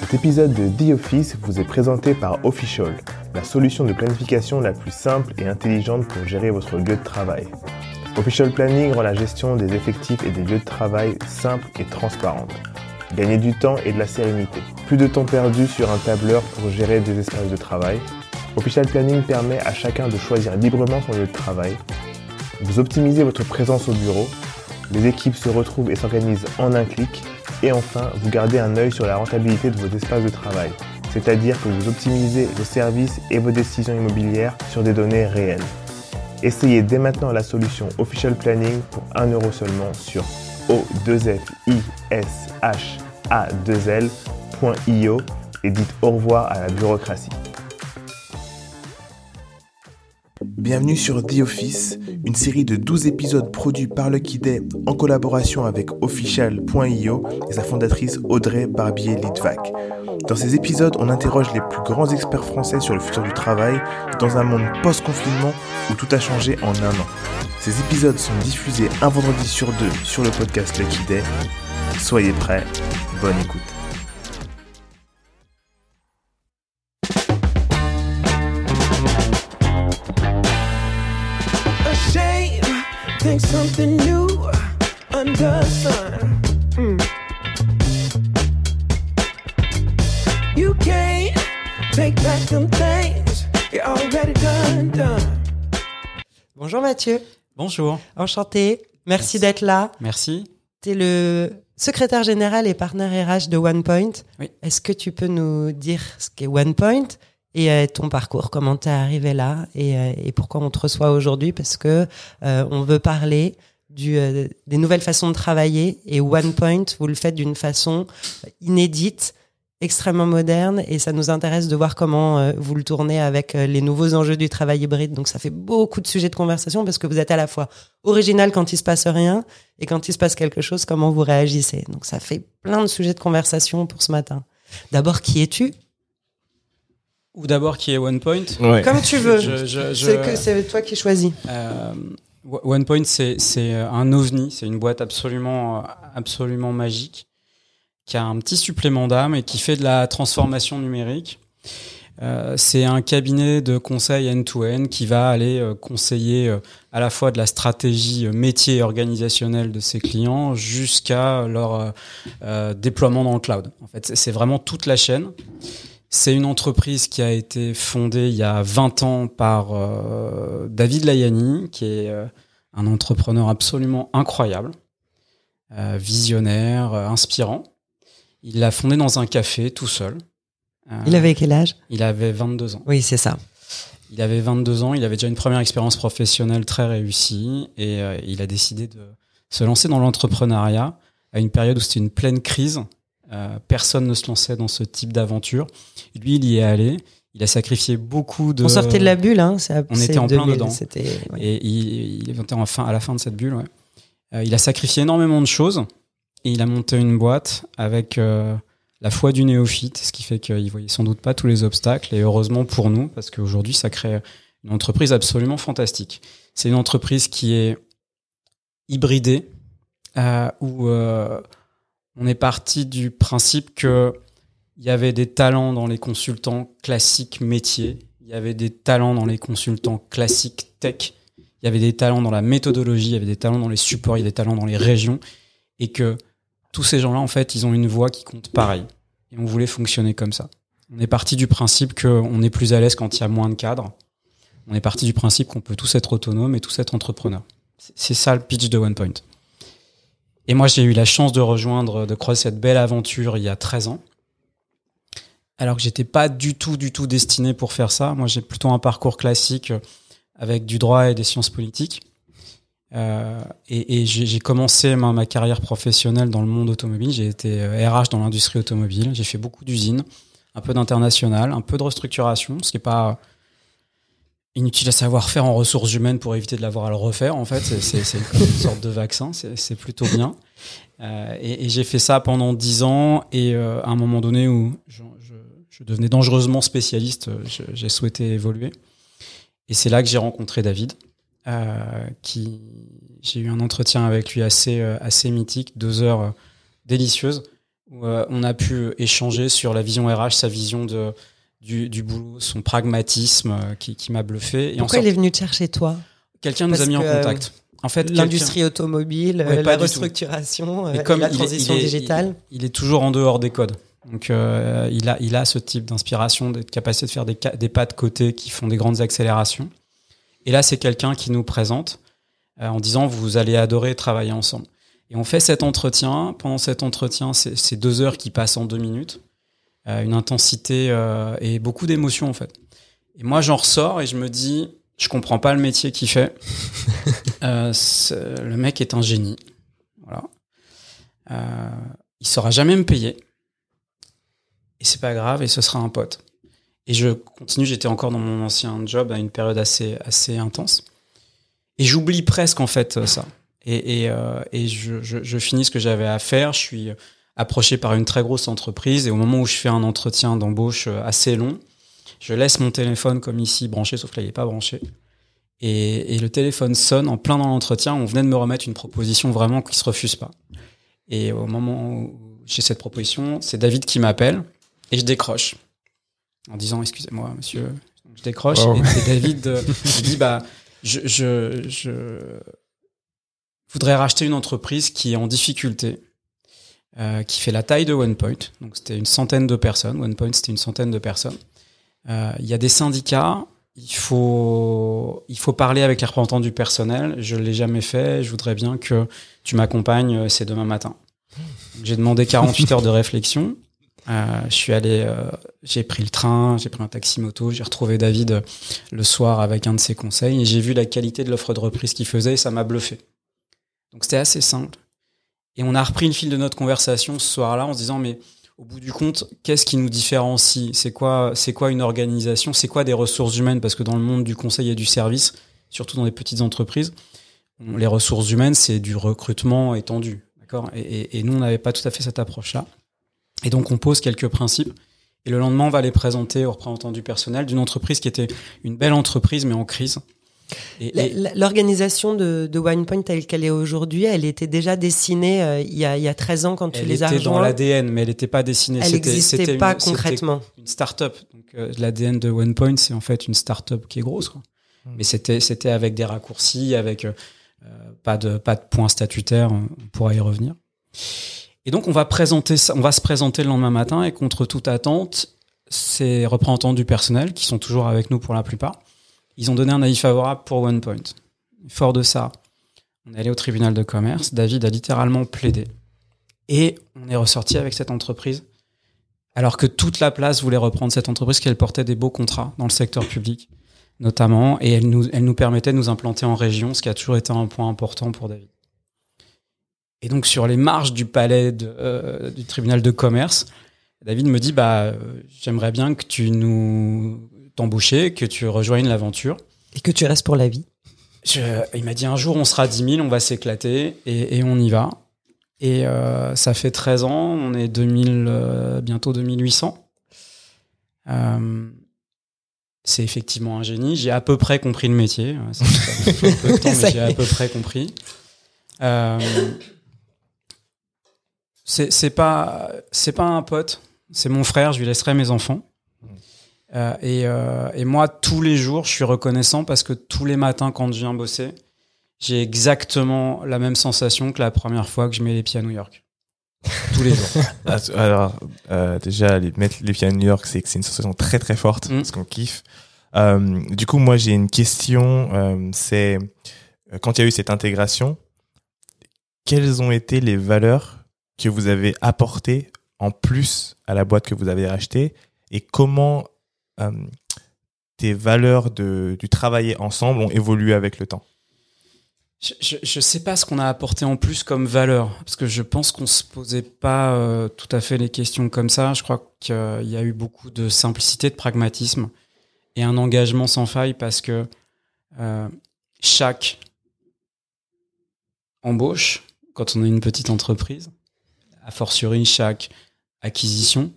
Cet épisode de The Office vous est présenté par Official, la solution de planification la plus simple et intelligente pour gérer votre lieu de travail. Official Planning rend la gestion des effectifs et des lieux de travail simple et transparente. Gagnez du temps et de la sérénité. Plus de temps perdu sur un tableur pour gérer des espaces de travail. Official Planning permet à chacun de choisir librement son lieu de travail. Vous optimisez votre présence au bureau. Les équipes se retrouvent et s'organisent en un clic. Et enfin, vous gardez un œil sur la rentabilité de vos espaces de travail. C'est-à-dire que vous optimisez vos services et vos décisions immobilières sur des données réelles. Essayez dès maintenant la solution Official Planning pour 1 euro seulement sur o2fisha2l.io et dites au revoir à la bureaucratie. Bienvenue sur The Office, une série de 12 épisodes produits par Lucky Day en collaboration avec Official.io et sa fondatrice Audrey Barbier-Litvak. Dans ces épisodes, on interroge les plus grands experts français sur le futur du travail dans un monde post-confinement où tout a changé en un an. Ces épisodes sont diffusés un vendredi sur deux sur le podcast Lucky Day. Soyez prêts, bonne écoute. Think something new under the sun. Mm. You can't take back them things you already done, done. Bonjour Mathieu, Bonjour, enchanté. Merci, Merci. d'être là. merci. Tu es le secrétaire général et partenaire RH de OnePoint. Oui. Est-ce que tu peux nous dire ce qu'est OnePoint et euh, ton parcours, comment tu es arrivé là et, euh, et pourquoi on te reçoit aujourd'hui? Parce que euh, on veut parler du, euh, des nouvelles façons de travailler et OnePoint, vous le faites d'une façon inédite, extrêmement moderne et ça nous intéresse de voir comment euh, vous le tournez avec euh, les nouveaux enjeux du travail hybride. Donc ça fait beaucoup de sujets de conversation parce que vous êtes à la fois original quand il se passe rien et quand il se passe quelque chose, comment vous réagissez. Donc ça fait plein de sujets de conversation pour ce matin. D'abord, qui es-tu? Ou d'abord qui est OnePoint. Comme tu veux. Je- je- je- C'est que c'est toi qui choisis. Euh, OnePoint, c'est c'est un ovni, c'est une boîte absolument, euh, absolument magique qui a un petit supplément d'âme et qui fait de la transformation numérique. Euh, c'est un cabinet de conseil end-to-end qui va aller euh, conseiller euh, à la fois de la stratégie euh, métier et organisationnelle de ses clients jusqu'à leur euh, euh, déploiement dans le cloud. En fait, c'est- c'est vraiment toute la chaîne. C'est une entreprise qui a été fondée il y a 20 ans par euh, David Layani, qui est euh, un entrepreneur absolument incroyable, euh, visionnaire, inspirant. Il l'a fondée dans un café tout seul. Il avait quel âge? il avait 22 ans. Oui, c'est ça. Il avait 22 ans, il avait déjà une première expérience professionnelle très réussie et il a décidé de se lancer dans l'entrepreneuriat à une période où c'était une pleine crise. Euh, personne ne se lançait dans ce type d'aventure. Lui, il y est allé. Il a sacrifié beaucoup de. On sortait de la bulle, hein. c'est- On était en plein 2000, dedans. Ouais. Et il, il était enfin à la fin de cette bulle. ouais. Euh, il a sacrifié énormément de choses et il a monté une boîte avec euh, la foi du néophyte, ce qui fait qu'il voyait sans doute pas tous les obstacles. Et heureusement pour nous, parce qu'aujourd'hui, ça crée une entreprise absolument fantastique. C'est une entreprise qui est hybridée, euh, où on est parti du principe que il y avait des talents dans les consultants classiques métiers, il y avait des talents dans les consultants classiques tech, il y avait des talents dans la méthodologie, il y avait des talents dans les supports, il y avait des talents dans les régions, et que tous ces gens-là, en fait, ils ont une voix qui compte pareil. Et on voulait fonctionner comme ça. On est parti du principe qu'on est plus à l'aise quand il y a moins de cadres. On est parti du principe qu'on peut tous être autonomes et tous être entrepreneurs. C'est- ça le pitch de OnePoint. Et moi, j'ai eu la chance de rejoindre, de croiser cette belle aventure il y a 13 ans. Alors que j'étais pas du tout, du tout destiné pour faire ça. Moi, j'ai plutôt un parcours classique euh, avec du droit et des sciences politiques. Euh, et j'ai commencé ma, ma carrière professionnelle dans le monde automobile. J'ai été euh, RH dans l'industrie automobile. J'ai fait beaucoup d'usines, un peu d'international, un peu de restructuration, ce qui est pas inutile à savoir faire en ressources humaines pour éviter de l'avoir à le refaire. En fait, c'est- une sorte de vaccin. C'est plutôt bien. Euh, et et j'ai fait ça pendant dix ans. Et euh, à un moment donné où je, je, je devenais dangereusement spécialiste, euh, j'ai souhaité évoluer. Et c'est là que j'ai rencontré David, euh, qui j'ai eu un entretien avec lui assez assez mythique, deux heures délicieuses où on a pu échanger sur la vision RH, sa vision de, du, du boulot, son pragmatisme euh, qui, qui m'a bluffé. Et Pourquoi il est venu te chercher toi? Quelqu'un nous a mis en contact. En fait, L'industrie automobile, Ouais, pas la restructuration, euh, et comme la il est- transition il est- digitale. il est toujours en dehors des codes. Donc euh, il a il a ce type d'inspiration, de capacité de faire des des pas de côté qui font des grandes accélérations. Et là c'est quelqu'un qui nous présente euh, en disant vous allez adorer travailler ensemble. Et on fait cet entretien. Pendant cet entretien, c'est deux heures qui passent en deux minutes, une intensité euh, et beaucoup d'émotions en fait. Et moi j'en ressors et je me dis je comprends pas le métier qu'il fait. Euh, le mec est un génie. Voilà. Euh, il saura jamais me payer. Et c'est pas grave, et ce sera un pote. Et je continue, j'étais encore dans mon ancien job à une période assez, assez intense. Et j'oublie presque en fait euh, ça. Et, et, euh, et je, je, je finis ce que j'avais à faire. Je suis approché par une très grosse entreprise. Et au moment où je fais un entretien d'embauche euh, assez long, je laisse mon téléphone comme ici branché, sauf que là il n'est pas branché. Et, et le téléphone sonne en plein dans l'entretien. On venait de me remettre une proposition vraiment qui se refuse pas. Et au moment où j'ai cette proposition, c'est David qui m'appelle et je décroche en disant excusez-moi monsieur. Donc, je décroche et, et David euh, me dit bah je, je, je voudrais racheter une entreprise qui est en difficulté, euh, qui fait la taille de OnePoint. Donc c'était une centaine de personnes. OnePoint c'était une centaine de personnes. Euh, Il y a des syndicats. Il faut, il faut parler avec les représentants du personnel. Je l'ai jamais fait. Je voudrais bien que tu m'accompagnes. euh, C'est demain matin. J'ai demandé 48 heures de réflexion. Je suis allé, j'ai pris le train, j'ai pris un taxi moto, j'ai retrouvé David le soir avec un de ses conseils et j'ai vu la qualité de l'offre de reprise qu'il faisait et ça m'a bluffé. Donc c'était assez simple. Et on a repris le fil de notre conversation ce soir-là en se disant mais au bout du compte, qu'est-ce qui nous différencie? C'est quoi, c'est quoi une organisation? C'est quoi des ressources humaines? Parce que dans le monde du conseil et du service, surtout dans les petites entreprises, les ressources humaines c'est du recrutement étendu, d'accord? Et- et nous on n'avait pas tout à fait cette approche-là. Et donc on pose quelques principes. Et le lendemain, on va les présenter aux représentants du personnel d'une entreprise qui était une belle entreprise mais en crise. L'organisation de, de OnePoint telle qu'elle est aujourd'hui, elle était déjà dessinée euh, il, y a, il y a 13 ans quand tu elle les as était dans l'ADN, mais elle n'était pas dessinée. Elle C'était- n'existait pas une- concrètement. Une start-up. Donc euh, l'ADN de OnePoint, c'est en fait une start-up qui est grosse. Quoi. Mais c'était c'était avec des raccourcis, avec euh, euh, pas de pas de points statutaires. On pourra y revenir. Et donc on va présenter ça, on va se présenter le lendemain matin et contre toute attente, ces représentants du personnel qui sont toujours avec nous pour la plupart, ils ont donné un avis favorable pour OnePoint. Fort de ça, on est allé au tribunal de commerce. David a littéralement plaidé et on est ressorti avec cette entreprise. Alors que toute la place voulait reprendre cette entreprise, qu'elle portait des beaux contrats dans le secteur public, notamment, et elle nous, elle nous permettait de nous implanter en région, ce qui a toujours été un point important pour David. Et donc sur les marges du palais euh, du tribunal de commerce, David me dit bah euh, j'aimerais bien que tu nous t'embauches, que tu rejoignes l'aventure. Et que tu restes pour la vie. Je- il m'a dit un jour on sera 10 000, on va s'éclater et, et on y va. Et euh, ça fait 13 ans, on est 2000, euh, bientôt 2800. Euh, c'est effectivement un génie. J'ai à peu près compris le métier. Ça, un peu de temps, mais j'ai à peu près compris. Euh, c'est c'est pas c'est pas un pote, c'est mon frère. Je lui laisserai mes enfants. Euh, et, euh, et moi, tous les jours, je suis reconnaissant parce que tous les matins, quand je viens bosser, j'ai exactement la même sensation que la première fois que je mets les pieds à New York. Tous les jours. Ah, Alors, euh, déjà, les, mettre les pieds à New York, c'est une sensation très très forte Mm. parce qu'on kiffe. Du coup, moi, j'ai une question. c'est quand il y a eu cette intégration, quelles ont été les valeurs que vous avez apportées en plus à la boîte que vous avez rachetée et comment tes valeurs de, du travailler ensemble ont évolué avec le temps Je, je sais pas ce qu'on a apporté en plus comme valeur, parce que je pense qu'on se posait pas euh, tout à fait les questions comme ça. Je crois qu'il y a eu beaucoup de simplicité, de pragmatisme et un engagement sans faille parce que euh, chaque embauche, quand on est une petite entreprise, a fortiori chaque acquisition,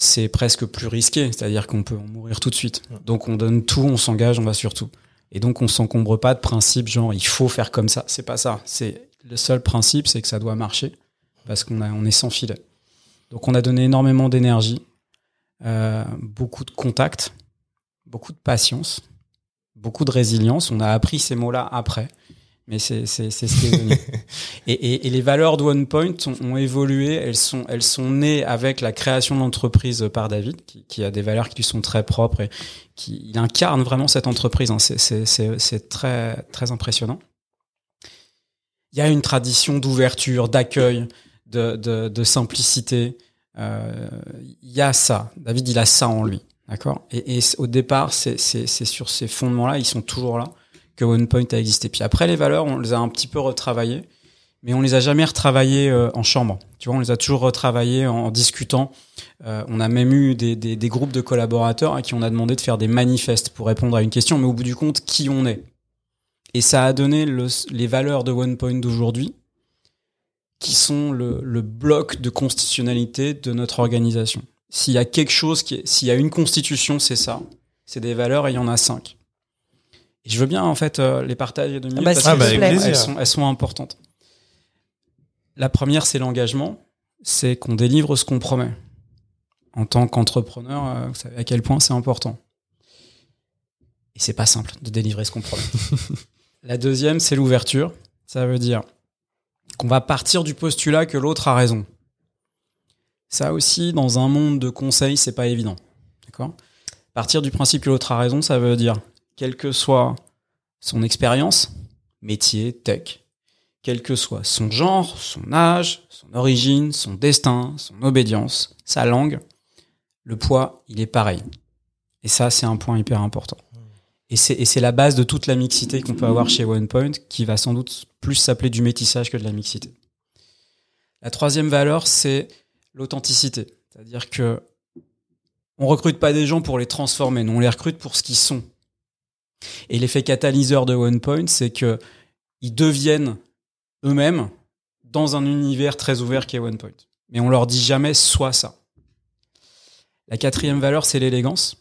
c'est presque plus risqué, c'est-à-dire qu'on peut en mourir tout de suite. Donc on donne tout, on s'engage, on va sur tout. Et donc on s'encombre pas de principe genre il faut faire comme ça. C'est pas ça. C'est le seul principe, c'est que ça doit marcher parce qu'on a on est sans filet. Donc on a donné énormément d'énergie, euh, beaucoup de contacts, beaucoup de patience, beaucoup de résilience. On a appris ces mots-là après, mais c'est c'est c'est ce qui est venu. et, et, et les valeurs de OnePoint ont, ont évolué. Elles sont elles sont nées avec la création de l'entreprise par David, qui, qui a des valeurs qui lui sont très propres et qui il incarne vraiment cette entreprise. Hein. C'est c'est c'est c'est très très impressionnant. Il y a une tradition d'ouverture, d'accueil, de, de, de simplicité. Euh, Il y a ça. David, il a ça en lui. D'accord? Et, et au départ, c'est c'est- c'est sur ces fondements-là, ils sont toujours là, OnePoint a existé. Puis après, les valeurs, on les a un petit peu retravaillées, mais on les a jamais retravaillées euh, en chambre. Tu vois, on les a toujours retravaillées en, discutant. Euh, on a même eu des, groupes de collaborateurs à qui on a demandé de faire des manifestes pour répondre à une question, mais au bout du compte, qui on est? Et ça a donné le- les valeurs de OnePoint d'aujourd'hui, qui sont le, bloc de constitutionnalité de notre organisation. S'il y a quelque chose s'il y a une constitution, c'est ça. C'est des valeurs et il y en a cinq. Et je veux bien, en fait, euh, les partager de minutes bah, parce Ah, bah, elles sont, elles sont importantes. La première, c'est l'engagement. C'est qu'on délivre ce qu'on promet. En tant qu'entrepreneur, euh, vous savez à quel point c'est important. Et c'est pas simple de délivrer ce qu'on promet. La deuxième, c'est l'ouverture. Ça veut dire qu'on va partir du postulat que l'autre a raison. Ça aussi, dans un monde de conseils, c'est pas évident. D'accord? Partir du principe que l'autre a raison, ça veut dire, quelle que soit son expérience, métier, tech, quel que soit son genre, son âge, son origine, son destin, son obédience, sa langue, le poids, il est pareil. Et ça, c'est un point hyper important. Et c'est, la base de toute la mixité qu'on peut avoir chez OnePoint, qui va sans doute plus s'appeler du métissage que de la mixité. La troisième valeur, c'est l'authenticité. C'est-à-dire que on recrute pas des gens pour les transformer, nous on les recrute pour ce qu'ils sont. Et l'effet catalyseur de OnePoint, c'est que ils deviennent eux-mêmes dans un univers très ouvert qui est OnePoint. Mais on leur dit jamais soit ça. La quatrième valeur, c'est l'élégance.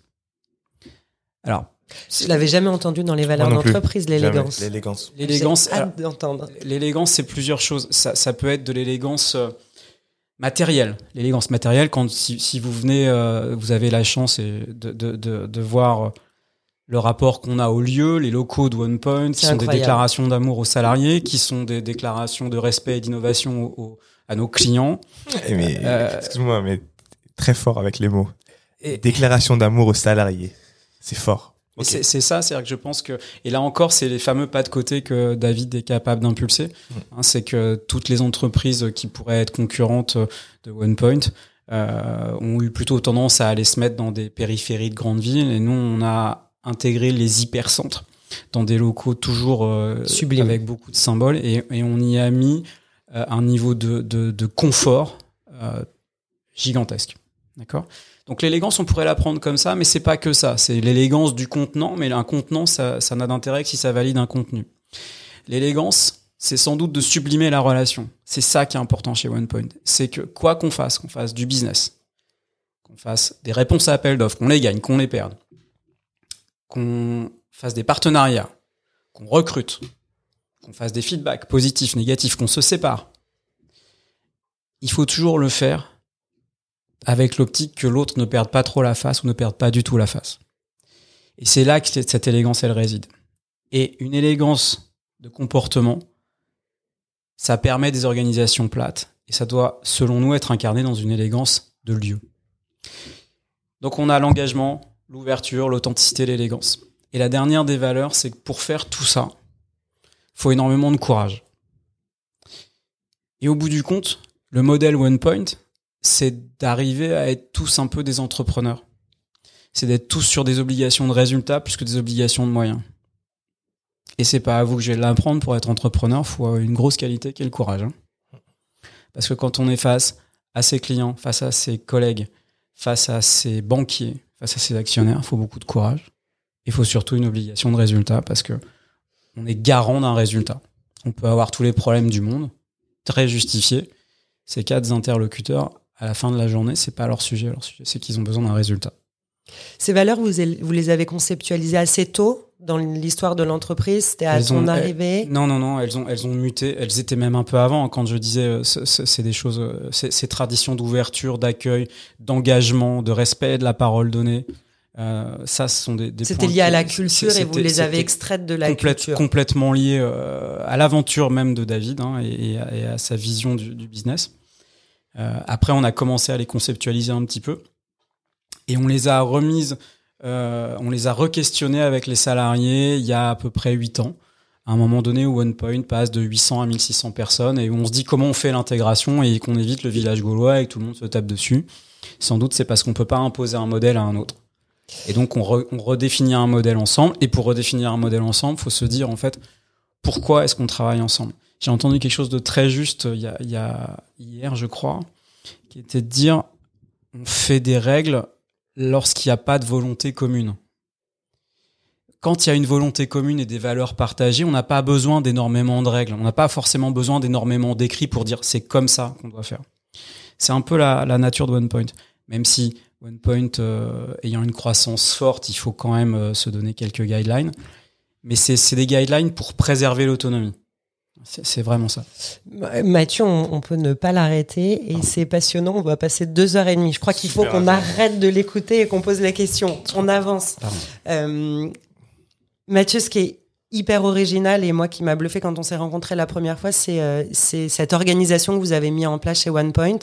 Alors, Je l'avais jamais entendu dans les valeurs d'entreprise, l'élégance. L'élégance. l'élégance, J'ai hâte d'entendre. L'élégance, c'est plusieurs choses. Ça, ça peut être de l'élégance euh, matérielle. L'élégance matérielle, quand si, si vous venez, euh, vous avez la chance de, de, de voir euh, le rapport qu'on a au lieu, les locaux de OnePoint, qui C'est sont des déclarations d'amour aux salariés, qui sont des déclarations de respect et d'innovation au- au- à nos clients. Eh, mais, Euh, excuse-moi, mais très fort avec les mots. Et- Déclaration d'amour aux salariés. C'est fort. C'est ça, c'est-à-dire que je pense que et là encore, c'est les fameux pas de côté que David est capable d'impulser. Mm. Hein, c'est que toutes les entreprises qui pourraient être concurrentes de OnePoint euh, ont eu plutôt tendance à aller se mettre dans des périphéries de grandes villes, et nous, on a intégré les hypercentres dans des locaux toujours euh, Sublime. avec beaucoup de symboles, et, et on y a mis euh, un niveau de, de, de confort euh, gigantesque. D'accord? Donc l'élégance, on pourrait la prendre comme ça, mais c'est pas que ça. C'est l'élégance du contenant, mais un contenant, ça, ça n'a d'intérêt que si ça valide un contenu. L'élégance, c'est sans doute de sublimer la relation. C'est ça qui est important chez OnePoint. C'est que quoi qu'on fasse, qu'on fasse du business, qu'on fasse des réponses à appel d'offres, qu'on les gagne, qu'on les perde, qu'on fasse des partenariats, qu'on recrute, qu'on fasse des feedbacks positifs, négatifs, qu'on se sépare, il faut toujours le faire avec l'optique que l'autre ne perde pas trop la face ou ne perde pas du tout la face. Et c'est là que cette élégance, elle réside. Et une élégance de comportement, ça permet des organisations plates. Et ça doit, selon nous, être incarné dans une élégance de lieu. Donc on a l'engagement, l'ouverture, l'authenticité, l'élégance. Et la dernière des valeurs, c'est que pour faire tout ça, faut énormément de courage. Et au bout du compte, le modèle OnePoint, c'est d'arriver à être tous un peu des entrepreneurs. C'est d'être tous sur des obligations de résultats plus que des obligations de moyens. Et c'est pas à vous que je vais l'apprendre pour être entrepreneur, faut une grosse qualité qui est le courage. hein. Parce que quand on est face à ses clients, face à ses collègues, face à ses banquiers, face à ses actionnaires, il faut beaucoup de courage. Il faut surtout une obligation de résultat parce que on est garant d'un résultat. On peut avoir tous les problèmes du monde, très justifiés. Ces quatre interlocuteurs, à la fin de la journée, c'est pas leur sujet. Leur sujet, c'est qu'ils ont besoin d'un résultat. Ces valeurs, vous, vous les avez conceptualisées assez tôt? Dans l'histoire de l'entreprise C'était à Elles son ont- arrivée Non, non, non, elles ont, elles ont muté. Elles étaient même un peu avant. Quand je disais, euh, ce- ce- c'est des choses, euh, ces traditions d'ouverture, d'accueil, d'engagement, de respect de la parole donnée. euh, ça, ce sont des. des C'était lié à la culture et vous les avez extraites de la complète- culture. complètement lié euh, à l'aventure même de David hein, et, et à, et à sa vision du, du business. Euh, après, on a commencé à les conceptualiser un petit peu et on les a remises, euh, on les a re-questionnées avec les salariés il y a à peu près 8 ans. À un moment donné où OnePoint passe de 800 à 1600 personnes et où on se dit comment on fait l'intégration et qu'on évite le village gaulois et que tout le monde se tape dessus. Sans doute, c'est parce qu'on peut pas imposer un modèle à un autre. Et donc, on, on redéfinit un modèle ensemble. Et pour redéfinir un modèle ensemble, faut se dire, en fait, pourquoi est-ce qu'on travaille ensemble? J'ai entendu quelque chose de très juste y a, il y a hier, je crois, qui était de dire, on fait des règles lorsqu'il n'y a pas de volonté commune. Quand il y a une volonté commune et des valeurs partagées, on n'a pas besoin d'énormément de règles. On n'a pas forcément besoin d'énormément d'écrits pour dire c'est comme ça qu'on doit faire. C'est un peu la, nature de OnePoint. Même si OnePoint euh, ayant une croissance forte, il faut quand même euh, se donner quelques guidelines. Mais c'est des guidelines pour préserver l'autonomie. C'est vraiment ça. Ma- Mathieu, on, on peut ne pas l'arrêter et c'est passionnant. On va passer deux heures et demie. Je crois qu'il faut qu'on arrête de l'écouter et qu'on pose la question. On avance. Euh, Mathieu, ce qui est hyper original et moi qui m'a bluffé quand on s'est rencontrés la première fois, c'est euh, cette organisation que vous avez mis en place chez OnePoint,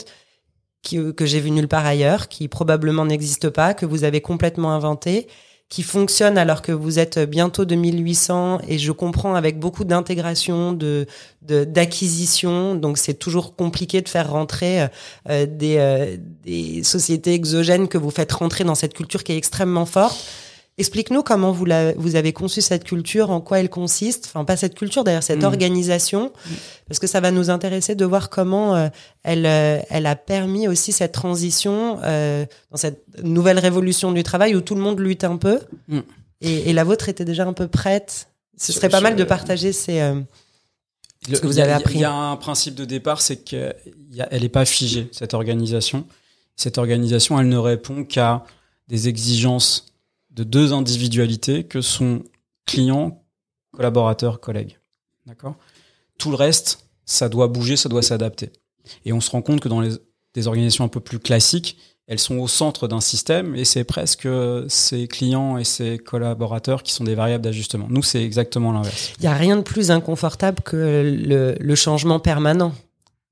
que j'ai vu nulle part ailleurs, qui probablement n'existe pas, que vous avez complètement inventé, qui fonctionne alors que vous êtes bientôt 2800 et je comprends avec beaucoup d'intégration, de d'acquisition, donc c'est toujours compliqué de faire rentrer euh, des, euh, des sociétés exogènes que vous faites rentrer dans cette culture qui est extrêmement forte. Explique-nous comment vous, la, vous avez conçu cette culture, en quoi elle consiste, enfin pas cette culture d'ailleurs, cette Mhm. organisation, parce que ça va nous intéresser de voir comment euh, elle, euh, elle a permis aussi cette transition euh, dans cette nouvelle révolution du travail où tout le monde lutte un peu, Mhm. et, et la vôtre était déjà un peu prête. Ce Je- serait pas je- mal de partager ces... euh, Le- que vous avez appris. Il y a un principe de départ, c'est qu'elle n'est pas figée, cette organisation. Cette organisation, elle ne répond qu'à des exigences de deux individualités que sont clients, collaborateurs, collègues. D'accord? Tout le reste, ça doit bouger, ça doit s'adapter. Et on se rend compte que dans les, des organisations un peu plus classiques, elles sont au centre d'un système et c'est presque ces clients et ces collaborateurs qui sont des variables d'ajustement. Nous, c'est exactement l'inverse. Il y a rien de plus inconfortable que le, le changement permanent.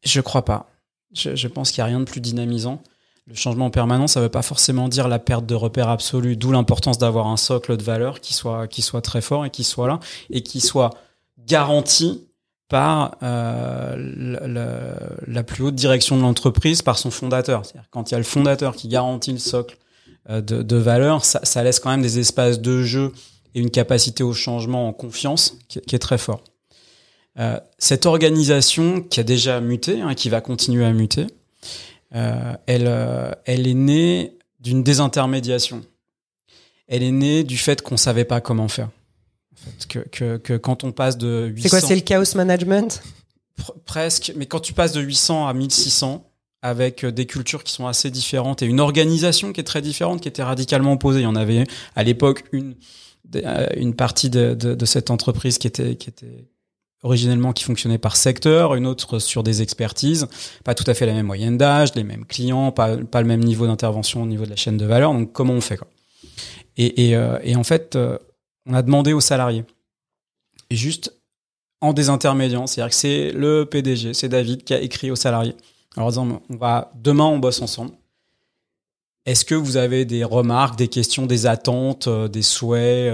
Je crois pas. Je, je pense qu'il n'y a rien de plus dynamisant. Le changement permanent, ça ne veut pas forcément dire la perte de repère absolu, d'où l'importance d'avoir un socle de valeurs qui soit, qui soit très fort et qui soit là, et qui soit garanti par euh, la, plus haute direction de l'entreprise, par son fondateur. Quand il y a le fondateur qui garantit le socle euh, de, de valeurs, ça, ça laisse quand même des espaces de jeu et une capacité au changement en confiance qui, qui est très fort. Euh, cette organisation qui a déjà muté, hein, qui va continuer à muter, elle, euh, elle est née d'une désintermédiation. Elle est née du fait qu'on savait pas comment faire. En fait, que, que, que quand on passe de 800, C'est quoi, c'est le chaos management? Pr- presque, mais quand tu passes de 800 à 1600 avec euh, des cultures qui sont assez différentes et une organisation qui est très différente, qui était radicalement opposée. Il y en avait à l'époque une euh, partie de, de, de cette entreprise qui était qui était originellement qui fonctionnait par secteur, une autre sur des expertises, pas tout à fait la même moyenne d'âge, les mêmes clients, pas le même niveau d'intervention au niveau de la chaîne de valeur. Donc comment on fait quoi et, euh, en fait, euh, on a demandé aux salariés, juste en désintermédiant, c'est-à-dire que c'est le PDG, c'est David qui a écrit aux salariés, en leur disant on va demain on bosse ensemble. Est-ce que vous avez des remarques, des questions, des attentes, euh, des souhaits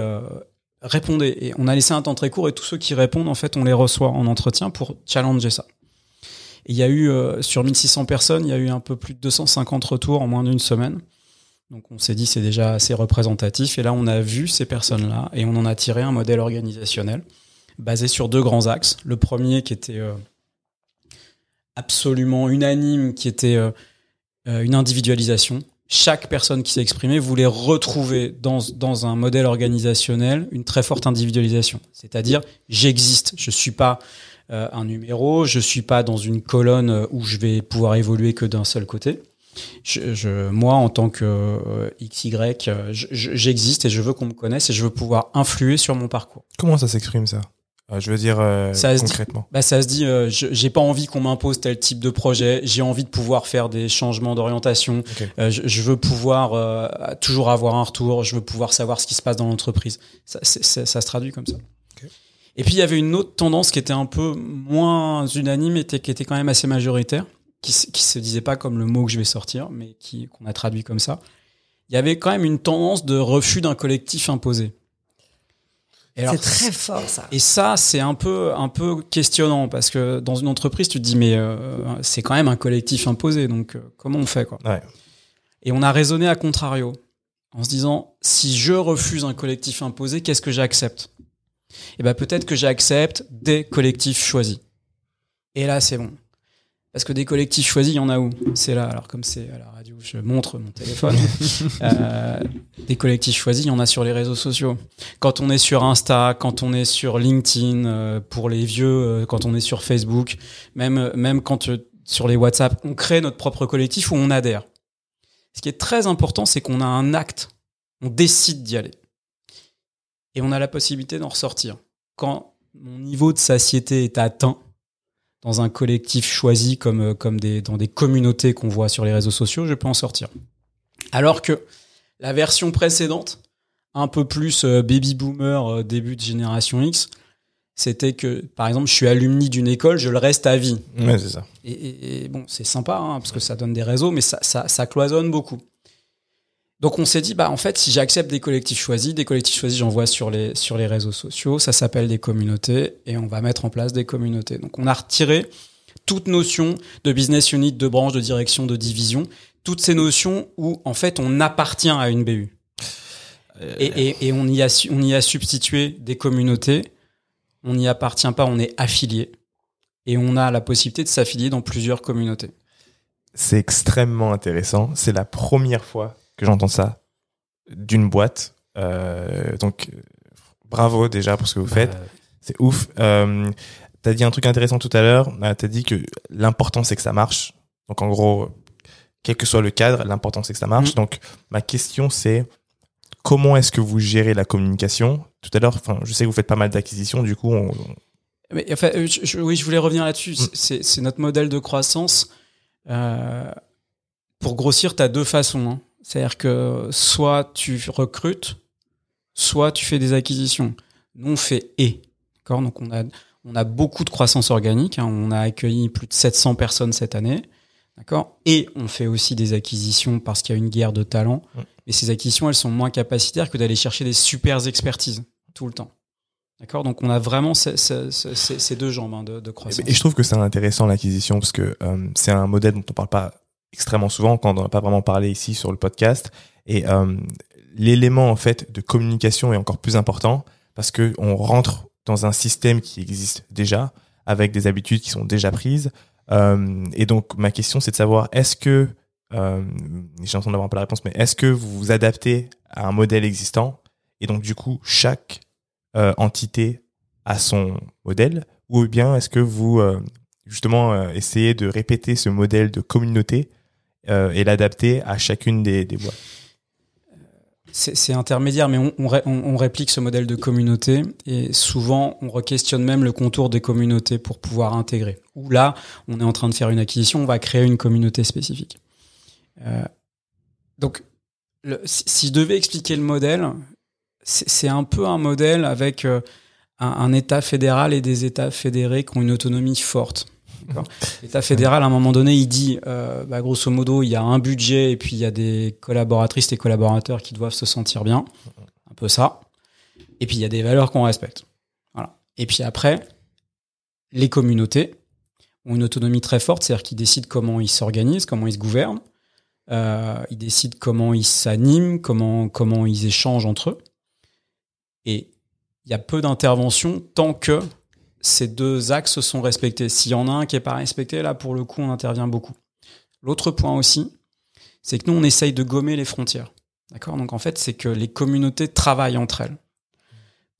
Répondez. Et on a laissé un temps très court et tous ceux qui répondent, en fait, on les reçoit en entretien pour challenger ça. Il y a eu, euh, sur 1600 personnes, il y a eu un peu plus de 250 retours en moins d'une semaine. Donc on s'est dit c'est déjà assez représentatif. Et là, on a vu ces personnes-là et on en a tiré un modèle organisationnel basé sur deux grands axes. Le premier qui était euh, absolument unanime, qui était euh, euh, une individualisation. Chaque personne qui s'est exprimée voulait retrouver dans, dans un modèle organisationnel une très forte individualisation. C'est-à-dire, j'existe, je suis pas euh, un numéro, je suis pas dans une colonne euh, où je vais pouvoir évoluer que d'un seul côté. Je, je- moi, en tant que euh, XY, euh, je- je- j'existe et je veux qu'on me connaisse et je veux pouvoir influer sur mon parcours. Comment ça s'exprime ça? Je veux dire euh, Ça se dit- concrètement. Bah, ça se dit, euh, j'ai pas envie qu'on m'impose tel type de projet. J'ai envie de pouvoir faire des changements d'orientation. Euh, je, je veux pouvoir euh, toujours avoir un retour. Je veux pouvoir savoir ce qui se passe dans l'entreprise. Ça, se traduit comme ça. Et puis il y avait une autre tendance qui était un peu moins unanime, et qui était quand même assez majoritaire, qui, qui se disait pas comme le mot que je vais sortir, mais qui qu'on a traduit comme ça. Il y avait quand même une tendance de refus d'un collectif imposé. Et alors, C'est très fort ça. et ça, c'est un peu, un peu questionnant parce que dans une entreprise, tu te dis mais euh, c'est quand même un collectif imposé, donc euh, comment on fait quoi? Ouais. Et on a raisonné à contrario en se disant si je refuse un collectif imposé, qu'est-ce que j'accepte? Et ben peut-être que j'accepte des collectifs choisis. Et là, c'est bon. Parce que des collectifs choisis, il y en a où C'est là. Alors comme c'est à la radio, je montre mon téléphone. Euh, des collectifs choisis, il y en a sur les réseaux sociaux. Quand on est sur Insta, quand on est sur LinkedIn, euh, pour les vieux, euh, quand on est sur Facebook, même même quand euh, sur les WhatsApp, on crée notre propre collectif où on adhère. Ce qui est très important, c'est qu'on a un acte, on décide d'y aller, et on a la possibilité d'en ressortir. Quand mon niveau de satiété est atteint dans un collectif choisi comme euh, comme des dans des communautés qu'on voit sur les réseaux sociaux, je peux en sortir. Alors que la version précédente, un peu plus euh, baby boomer, euh, début de génération X, c'était que, par exemple, je suis alumni d'une école, je le reste à vie. Ouais, c'est ça. Et, et- et bon, c'est sympa, hein, parce que ça donne des réseaux, mais ça, ça, ça cloisonne beaucoup. Donc on s'est dit, bah en fait, si j'accepte des collectifs choisis, des collectifs choisis, j'en vois sur les, sur les réseaux sociaux, ça s'appelle des communautés, et on va mettre en place des communautés. Donc on a retiré toute notion de business unit, de branche, de direction, de division, toutes ces notions où en fait on appartient à une BU. Et, et, on, y a, on y a substitué des communautés, on n'y appartient pas, on est affilié. Et on a la possibilité de s'affilier dans plusieurs communautés. C'est extrêmement intéressant. C'est la première fois que j'entends ça d'une boîte. Euh, donc, bravo déjà pour ce que vous faites. C'est ouf. Euh, t'as dit un truc intéressant tout à l'heure. Euh, T'as dit que l'important c'est que ça marche. Donc en gros, quel que soit le cadre, l'important c'est que ça marche. Mhm. Donc ma question c'est comment est-ce que vous gérez la communication? Tout à l'heure, enfin, je sais que vous faites pas mal d'acquisitions. Du coup, on, Mais, enfin, je- je- oui, je voulais revenir là-dessus. Mm. C'est c'est notre modèle de croissance. Euh, pour grossir, tu as deux façons. hein. C'est-à-dire que soit tu recrutes, soit tu fais des acquisitions. Nous, on fait et. D'accord? Donc, on a, on a beaucoup de croissance organique. hein. On a accueilli plus de 700 personnes cette année. D'accord? Et on fait aussi des acquisitions parce qu'il y a une guerre de talents. Mm. Mais ces acquisitions, elles sont moins capacitaires que d'aller chercher des super expertises tout le temps. D'accord? Donc on a vraiment ces, ces- ces- ces- ces deux jambes hein, de, de croissance. Et je trouve que c'est intéressant l'acquisition parce que euh, c'est un modèle dont on parle pas extrêmement souvent, quand on n'en a pas vraiment parlé ici sur le podcast. Et euh, l'élément en fait de communication est encore plus important parce que on rentre dans un système qui existe déjà avec des habitudes qui sont déjà prises. Euh, et donc ma question c'est de savoir est-ce que euh, j'ai l'impression d'avoir pas la réponse, mais est-ce que vous vous adaptez à un modèle existant? Et donc du coup chaque euh, entité a son modèle? Ou bien est-ce que vous euh, justement euh, essayez de répéter ce modèle de communauté euh, et l'adapter à chacune des, des boîtes C'est intermédiaire, mais on, on, ré- on- on réplique ce modèle de communauté et souvent on re-questionne même le contour des communautés pour pouvoir intégrer. Ou là, on est en train de faire une acquisition, on va créer une communauté spécifique. Euh, donc, si, je devais expliquer le modèle, c'est un peu un modèle avec euh, un État fédéral et des États fédérés qui ont une autonomie forte. L'État fédéral, à un moment donné, il dit, euh, bah, grosso modo, il y a un budget et puis il y a des collaboratrices et collaborateurs qui doivent se sentir bien. Un peu ça. Et puis il y a des valeurs qu'on respecte. Voilà. Et puis après, les communautés ont une autonomie très forte, c'est-à-dire qu'ils décident comment ils s'organisent, comment ils se gouvernent. Euh, ils décident comment ils s'animent, comment, comment ils échangent entre eux. Et il y a peu d'interventions tant que ces deux axes sont respectés. S'il y en a un qui est pas respecté, là, pour le coup, on intervient beaucoup. L'autre point aussi, c'est que nous, on essaye de gommer les frontières. D'accord? Donc, en fait, c'est que les communautés travaillent entre elles.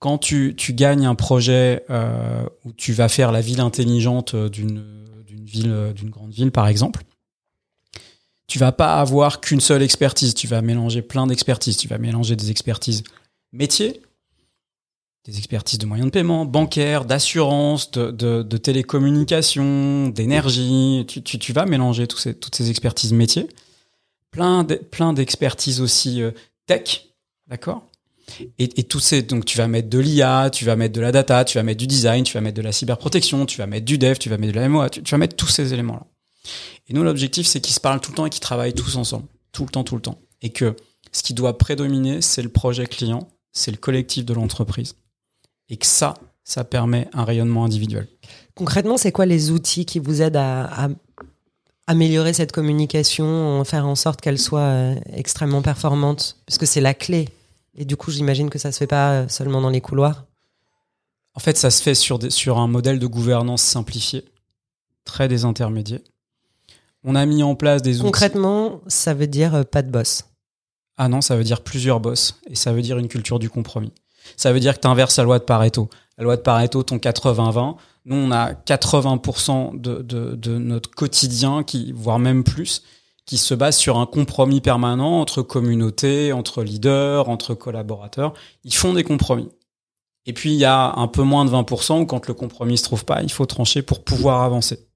Quand tu, gagnes un projet euh, où tu vas faire la ville intelligente d'une d'une ville, d'une grande ville, par exemple, Tu vas pas avoir qu'une seule expertise. Tu vas mélanger plein d'expertises. Tu vas mélanger des expertises métiers, des expertises de moyens de paiement, bancaires, d'assurance, de, télécommunications, d'énergie. Tu, vas mélanger toutes ces expertises métiers. Plein de- plein d'expertises aussi euh, tech, d'accord? Et, et ces, donc tu vas mettre de l'IA, tu vas mettre de la data, tu vas mettre du design, tu vas mettre de la cyberprotection, tu vas mettre du dev, tu vas mettre de la MOA, tu, tu vas mettre tous ces éléments-là. Et nous, l'objectif, c'est qu'ils se parlent tout le temps et qu'ils travaillent tous ensemble. Tout le temps, tout le temps. Et que ce qui doit prédominer, c'est le projet client, c'est le collectif de l'entreprise. Et que ça, ça permet un rayonnement individuel. Concrètement, c'est quoi les outils qui vous aident à, à améliorer cette communication, faire en sorte qu'elle soit euh, extrêmement performante? Parce que c'est la clé. Et du coup, j'imagine que ça se fait pas euh, seulement dans les couloirs. En fait, ça se fait sur, des- sur un modèle de gouvernance simplifié, très désintermédié. On a mis en place des outils. Concrètement, ça veut dire euh, pas de boss. Ah non, ça veut dire plusieurs boss et ça veut dire une culture du compromis. Ça veut dire que tu inverses la loi de Pareto. La loi de Pareto, ton 80-20. Nous, on a 80% de, de, notre quotidien, qui, voire même plus, qui se base sur un compromis permanent entre communautés, entre leaders, entre collaborateurs. Ils font des compromis. Et puis, il y a un peu moins de 20% où quand le compromis se trouve pas, il faut trancher pour pouvoir avancer.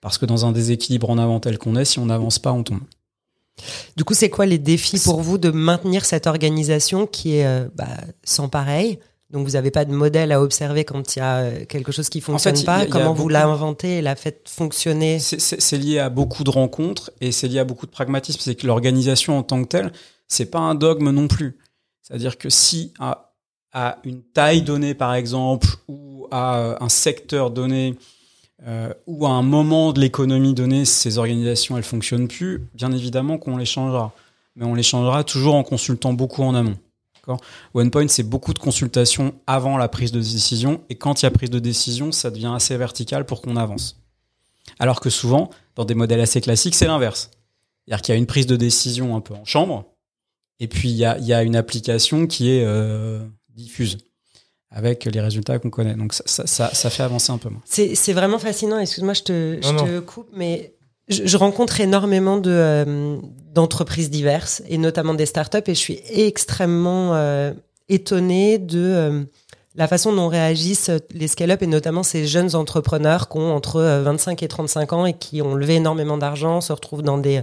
Parce que dans un déséquilibre en avant tel qu'on est, si on n'avance pas, on tombe. Du coup, c'est quoi les défis pour vous de maintenir cette organisation qui est euh, bah, sans pareil? Donc, vous n'avez pas de modèle à observer quand il y a euh, quelque chose qui fonctionne fait, il y a- pas. il y a Comment vous beaucoup- inventé et l'a fait fonctionner? C'est- lié à beaucoup de rencontres et c'est lié à beaucoup de pragmatisme. C'est que l'organisation en tant que telle, c'est pas un dogme non plus. C'est-à-dire que si à, à une taille donnée, par exemple, ou à euh, un secteur donné, euh, ou à un moment de l'économie donné, ces organisations elles fonctionnent plus, bien évidemment qu'on les changera. Mais on les changera toujours en consultant beaucoup en amont. OnePoint, c'est beaucoup de consultations avant la prise de décision, et quand il y a prise de décision, ça devient assez vertical pour qu'on avance. Alors que souvent, dans des modèles assez classiques, c'est l'inverse. C'est-à-dire qu'il y a une prise de décision un peu en chambre, et puis il y a, il y a une application qui est euh, diffuse avec les résultats qu'on connaît. Donc ça, ça, ça, ça fait avancer un peu moins. C'est vraiment fascinant. Excuse-moi, je te, je Non, te coupe, mais je, je rencontre énormément de euh, d'entreprises diverses et notamment des startups et je suis extrêmement euh, étonnée de euh, la façon dont réagissent les scale-up et notamment ces jeunes entrepreneurs qui ont entre euh, 25 et 35 ans et qui ont levé énormément d'argent, se retrouvent dans des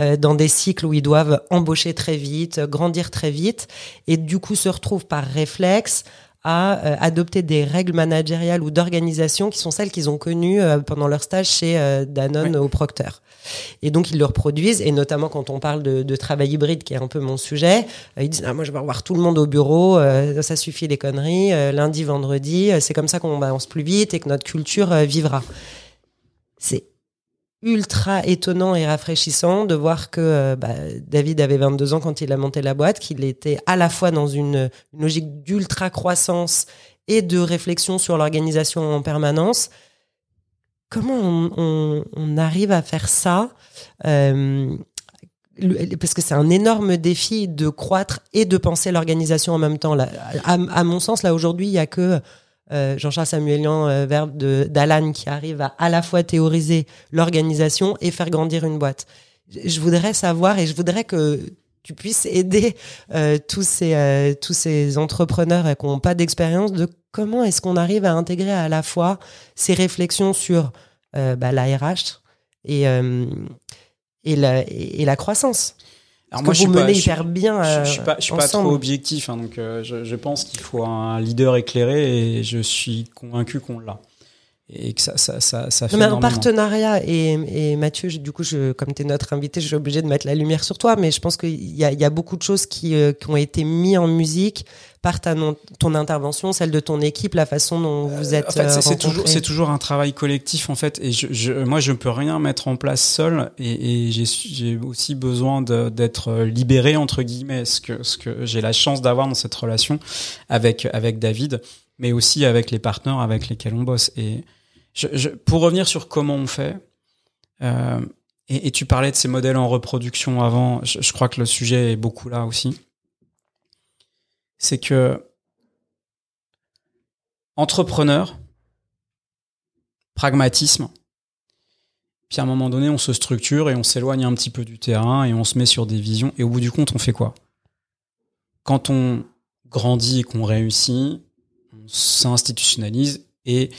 euh, dans des cycles où ils doivent embaucher très vite, grandir très vite et du coup se retrouvent par réflexe à euh, adopter des règles managériales ou d'organisation qui sont celles qu'ils ont connues euh, pendant leur stage chez euh, Danone Oui. au Procter. Et donc ils le reproduisent, et notamment quand on parle de, de travail hybride, qui est un peu mon sujet, euh, ils disent ah, moi je vais revoir tout le monde au bureau, euh, ça suffit les conneries, euh, lundi, vendredi, euh, c'est comme ça qu'on avance plus vite et que notre culture vivra. C'est ultra étonnant et rafraîchissant de voir que euh, bah, David avait 22 ans quand il a monté la boîte, qu'il était à la fois dans une, logique d'ultra croissance et de réflexion sur l'organisation en permanence. Comment on, arrive à faire ça euh, parce que c'est un énorme défi de croître et de penser l'organisation en même temps. À, mon sens, là aujourd'hui, il y a que euh, Jean-Charles Samuelian, euh, verbe d'Alan, qui arrive à à la fois théoriser l'organisation et faire grandir une boîte. Je voudrais savoir et je voudrais que tu puisses aider euh, tous ces euh, tous ces entrepreneurs qui n'ont pas d'expérience de comment est-ce qu'on arrive à intégrer à la fois ces réflexions sur bah, la RH et et la et la croissance. Alors vous menez je suis- hyper bien. Je, euh, je suis pas, je suis pas trop objectif, hein, donc euh, je, je pense qu'il faut un leader éclairé et je suis convaincu qu'on l'a et que ça, ça, ça, ça fait Non, mais un partenariat et, et Mathieu, du coup, je, comme tu es notre invité, je suis obligée de mettre la lumière sur toi, mais je pense qu'il y a, y a beaucoup de choses qui, euh, qui ont été mises en musique par ta, non- ton intervention, celle de ton équipe, la façon dont vous êtes. En fait, euh, c'est- c'est toujours, toujours un travail collectif en fait, et je, je, moi je ne peux rien mettre en place seul, et, et j'ai, aussi besoin d'être libéré entre guillemets, ce que, ce que j'ai la chance d'avoir dans cette relation avec avec David, mais aussi avec les partenaires avec lesquels on bosse. Et je, je, pour revenir sur comment on fait, euh, et, tu parlais de ces modèles en reproduction avant, je, crois que le sujet est beaucoup là aussi. C'est que entrepreneur, pragmatisme, Puis à un moment donné, on se structure et on s'éloigne un petit peu du terrain et on se met sur des visions. Et au bout du compte, on fait quoi? Quand on grandit et qu'on réussit, s'institutionnalise et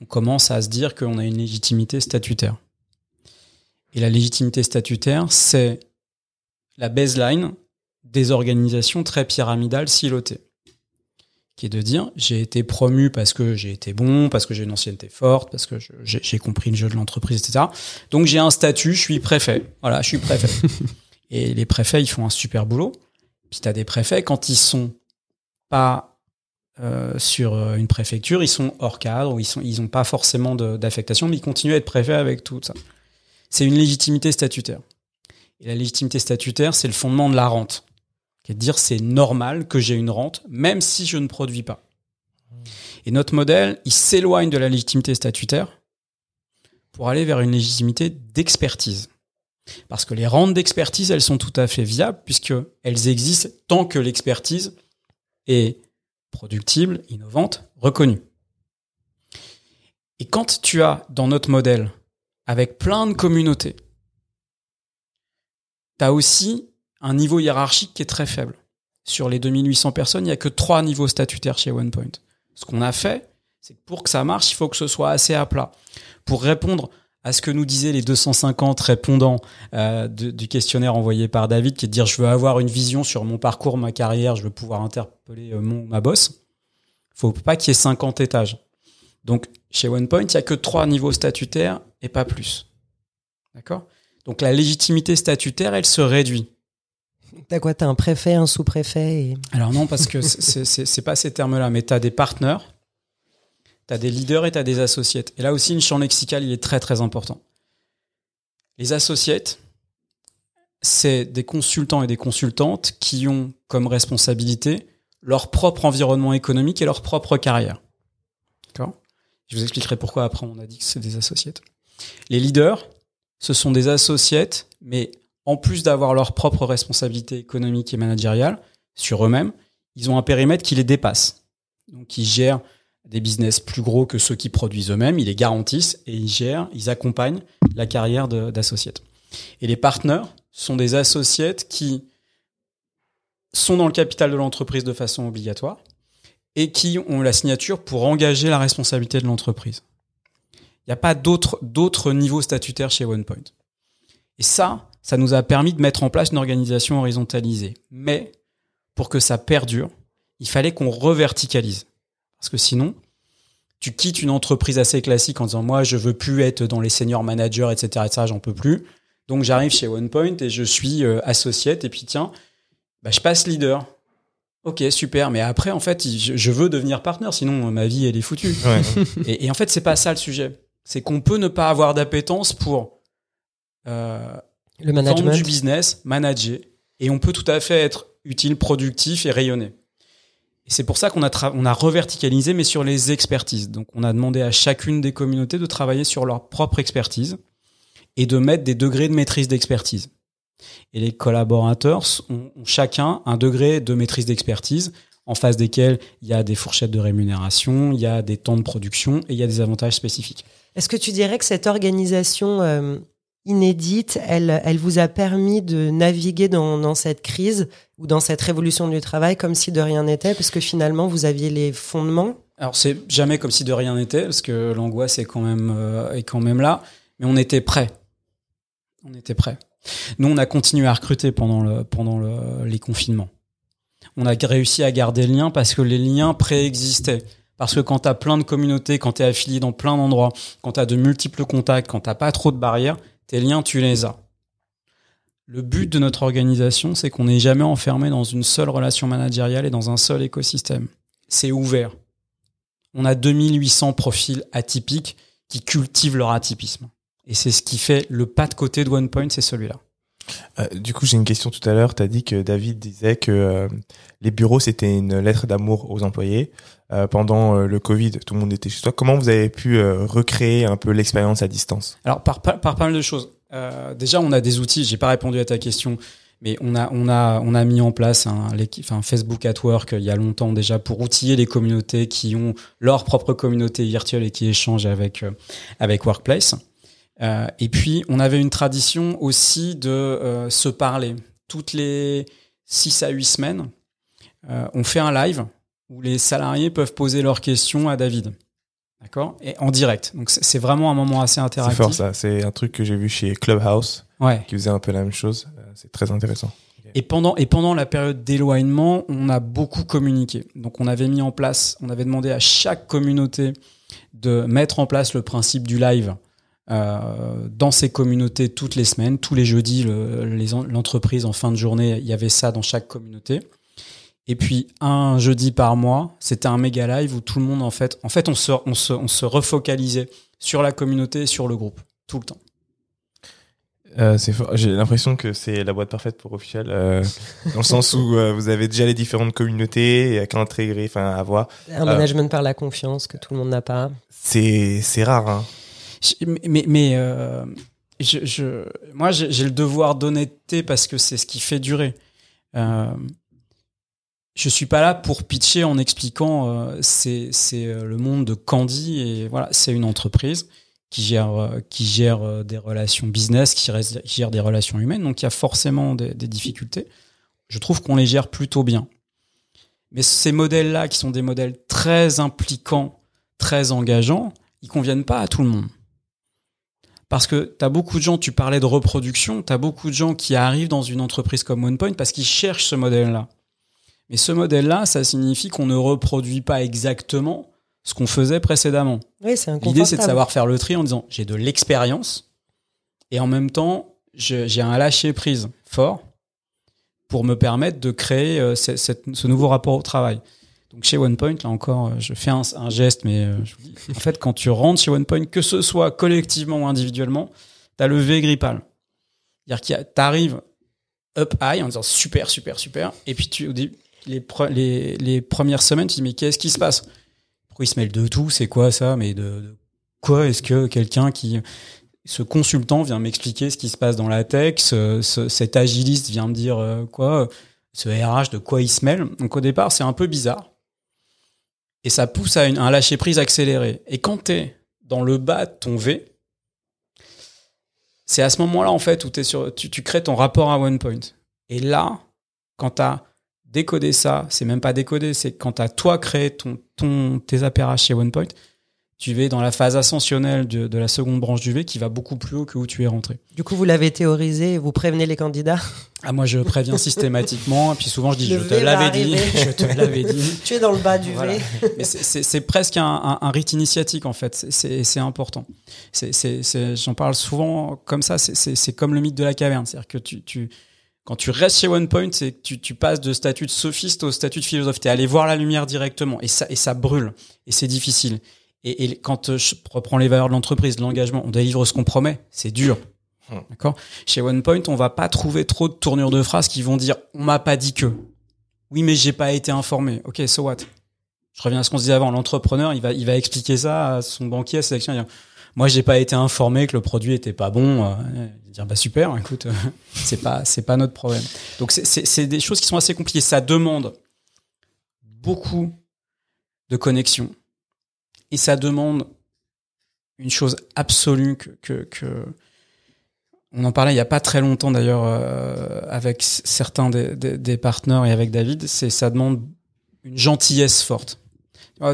on commence à se dire qu'on a une légitimité statutaire. Et la légitimité statutaire, c'est la baseline des organisations très pyramidales silotées. Qui est de dire, j'ai été promu parce que j'ai été bon, parce que j'ai une ancienneté forte, parce que j'ai compris le jeu de l'entreprise, etc. Donc j'ai un statut, je suis préfet. Voilà, je suis préfet. Et les préfets, ils font un super boulot. Puis tu as des préfets, quand ils sont pas euh, sur euh, une préfecture, ils sont hors cadre, ils sont, ils pas forcément d'affectation, mais ils continuent à être préfets avec tout ça. C'est une légitimité statutaire. Et la légitimité statutaire, c'est le fondement de la rente. Qui est de dire c'est normal que j'ai une rente, même si je ne produis pas. Et notre modèle, il s'éloigne de la légitimité statutaire pour aller vers une légitimité d'expertise. Parce que les rentes d'expertise, elles sont tout à fait viables puisqu'elles existent tant que l'expertise est productible, innovante, reconnue. Et quand tu as dans notre modèle, avec plein de communautés, tu as aussi un niveau hiérarchique qui est très faible. Sur les 2800 personnes, il n'y a que trois niveaux statutaires chez OnePoint. Ce qu'on a fait, c'est que pour que ça marche, il faut que ce soit assez à plat. Pour répondre à ce que nous disaient les 250 répondants euh, de- du questionnaire envoyé par David, qui est de dire je veux avoir une vision sur mon parcours, ma carrière, je veux pouvoir interpeller euh, mon, ma boss. faut pas qu'il y ait 50 étages. Donc chez OnePoint, il n'y a que trois niveaux statutaires et pas plus. D'accord? Donc la légitimité statutaire, elle se réduit. T'as quoi? T'as un préfet, un sous-préfet et... Alors non, parce que c'est- pas ces termes-là, mais tu as des partenaires, tu des leaders et tu des associates. Et là aussi, le champ lexical, il est très très important. Les associates, c'est des consultants et des consultantes qui ont comme responsabilité leur propre environnement économique et leur propre carrière. D'accord? Je vous expliquerai pourquoi après on a dit que c'est des associates. Les leaders, ce sont des associates, mais en plus d'avoir leur propre responsabilité économique et managériale sur eux-mêmes, ils ont un périmètre qui les dépasse. Donc ils gèrent des business plus gros que ceux qui produisent eux-mêmes, ils les garantissent et ils gèrent, ils accompagnent la carrière d'associates. Et les partenaires sont des associates qui sont dans le capital de l'entreprise de façon obligatoire et qui ont la signature pour engager la responsabilité de l'entreprise. Il n'y a pas d'autres niveaux statutaires chez OnePoint. Et ça, ça nous a permis de mettre en place une organisation horizontalisée. Mais pour que ça perdure, il fallait qu'on reverticalise. Parce que sinon, tu quittes une entreprise assez classique en disant moi je veux plus être dans les senior managers, etc. etc. j'en peux plus. Donc j'arrive chez OnePoint et je suis euh, associate et puis tiens, bah, je passe leader. Ok, super. Mais après, en fait, je, je veux devenir partenaire, sinon euh, ma vie elle est foutue. Ouais. Et, et en fait, c'est pas ça le sujet. C'est qu'on peut ne pas avoir d'appétence pour euh, Le management. du business, manager, et on peut tout à fait être utile, productif et rayonner. Et c'est pour ça qu'on a, on a reverticalisé, mais sur les expertises. Donc, on a demandé à chacune des communautés de travailler sur leur propre expertise et de mettre des degrés de maîtrise d'expertise. Et les collaborateurs ont, ont chacun un degré de maîtrise d'expertise en face desquels il y a des fourchettes de rémunération, il y a des temps de production et il y a des avantages spécifiques. Est-ce que tu dirais que cette organisation euh, inédite, elle, elle vous a permis de naviguer dans, dans cette crise ou dans cette révolution du travail comme si de rien n'était, parce que finalement, vous aviez les fondements Alors c'est jamais comme si de rien n'était, parce que l'angoisse est quand même euh, est quand même là, mais on était prêt. On était prêt. Nous, on a continué à recruter pendant le pendant le- les confinements. On a réussi à garder le lien parce que les liens préexistaient. Parce que quand tu as plein de communautés, quand tu es affilié dans plein d'endroits, quand tu as de multiples contacts, quand t'as pas trop de barrières, tes liens, tu les as. Le but de notre organisation, c'est qu'on n'est jamais enfermé dans une seule relation managériale et dans un seul écosystème. C'est ouvert on a 2800 profils atypiques qui cultivent leur atypisme. Et c'est ce qui fait le pas de côté de OnePoint, c'est celui-là. Euh, du coup, j'ai une question tout à l'heure. Tu as dit que David disait que euh, les bureaux, c'était une lettre d'amour aux employés. Euh, pendant euh, le Covid, tout le monde était chez toi. Comment vous avez pu euh, recréer un peu l'expérience à distance? Alors, par, par, pas mal de choses. Déjà, on a des outils, j'ai pas répondu à ta question, mais on a, on a, on a mis en place un, Facebook at Work il y a longtemps déjà pour outiller les communautés qui ont leur propre communauté virtuelle et qui échangent avec, avec Workplace. Et puis, on avait une tradition aussi de se parler. Toutes les 6 à 8 semaines, on fait un live où les salariés peuvent poser leurs questions à David. D'accord? Et en direct. Donc, c'est c'est vraiment un moment assez C'est interactif. fort ça. C'est un truc que j'ai vu chez Clubhouse Ouais. qui faisait un peu la même chose. Euh, C'est très intéressant. Et pendant, et pendant la période d'éloignement, on a beaucoup communiqué. Donc, on avait mis en place, on avait demandé à chaque communauté de mettre en place le principe du live euh, dans ces communautés toutes les semaines, tous les jeudis, le- l'entreprise en fin de journée, il y avait ça dans chaque communauté. Et puis un jeudi par mois, c'était un méga live où tout le monde en fait, en fait, on se, on se, on se refocalisait sur la communauté, et sur le groupe, tout le temps. Euh, c'est fort. J'ai l'impression que c'est la boîte parfaite pour Official, euh, dans le sens où euh, vous avez déjà les différentes communautés et qu'à intégrer, enfin à avoir. Un management par la confiance que tout le monde n'a pas. C'est rare. Hein. Je- Mais, mais euh, je, je, moi, j'ai j'ai le devoir d'honnêteté parce que c'est ce qui fait durer. Je suis pas là pour pitcher en expliquant euh, c'est euh, le monde de Candy et voilà c'est une entreprise qui gère euh, qui gère euh, des relations business qui, gère des relations humaines. Donc il y a forcément des, des difficultés. Je trouve qu'on les gère plutôt bien. Mais ces modèles là qui sont des modèles très impliquants très engageants ils conviennent pas à tout le monde. Parce que tu as beaucoup de gens, tu parlais de reproduction, tu as beaucoup de gens qui arrivent dans une entreprise comme OnePoint parce qu'ils cherchent ce modèle-là. Mais ce modèle-là, ça signifie qu'on ne reproduit pas exactement ce qu'on faisait précédemment. Oui, c'est L'idée, c'est de savoir faire le tri en disant j'ai de l'expérience et en même temps, j'ai un lâcher-prise fort pour me permettre de créer euh, ce, cette- ce nouveau rapport au travail. Donc chez OnePoint, là encore, euh, je fais un, un geste, mais euh, je vous dis, en fait, quand tu rentres chez OnePoint, que ce soit collectivement ou individuellement, tu as le V grippal. C'est-à-dire que tu arrives up high en disant super, super, super, et puis tu, début, les, pre- les, les premières semaines, tu te dis mais qu'est-ce qui se passe? Pourquoi ils se mêlent de tout? C'est quoi ça? Mais de, quoi est-ce que quelqu'un qui ce consultant vient m'expliquer ce qui se passe dans la tech, ce, ce- cet agiliste vient me dire euh, quoi, ce RH de quoi il se mêle. Donc au départ, c'est un peu bizarre. Et ça pousse à un lâcher-prise accéléré. Et quand tu es dans le bas de ton V, c'est à ce moment-là, en fait, où t'es sur, tu, tu crées ton rapport à OnePoint. Et là, quand tu as décodé ça, c'est même pas décodé, c'est quand tu as toi créé ton, ton, tes APRH chez OnePoint, tu vas dans la phase ascensionnelle de, de la seconde branche du V qui va beaucoup plus haut que où tu es rentré. Du coup, vous l'avez théorisé, vous prévenez les candidats. Ah, moi, je préviens systématiquement, et puis souvent, je dis, Le je te l'avais dit, je te l'avais dit. Tu es dans le bas du Voilà. V. Mais c'est- presque un, un, un rite initiatique en fait. C'est- important. J'en parle souvent comme ça. C'est- comme le mythe de la caverne. C'est-à-dire que tu, tu, quand tu restes chez OnePoint, c'est que tu, tu passes de statut de sophiste au statut de philosophe. T'es allé voir la lumière directement et ça, et ça brûle et c'est difficile. Et, et quand euh, je reprends les valeurs de l'entreprise, de l'engagement, on délivre ce qu'on promet. C'est dur. Hmm. D'accord? Chez OnePoint, on va pas trouver trop de tournures de phrases qui vont dire on m'a pas dit que. Oui, mais j'ai pas été informé. Ok, so what? Je reviens à ce qu'on se disait avant, l'entrepreneur, il va, il va expliquer ça à son banquier, à ses actionnaires. Moi, j'ai pas été informé que le produit était pas bon. Euh, dire, bah super, écoute, c'est pas, c'est pas notre problème. Donc, c'est- des choses qui sont assez compliquées. Ça demande beaucoup de connexion. Et ça demande une chose absolue que, que, on en parlait il y a pas très longtemps d'ailleurs euh, avec certains des, des, partenaires et avec David, c'est ça demande une gentillesse forte.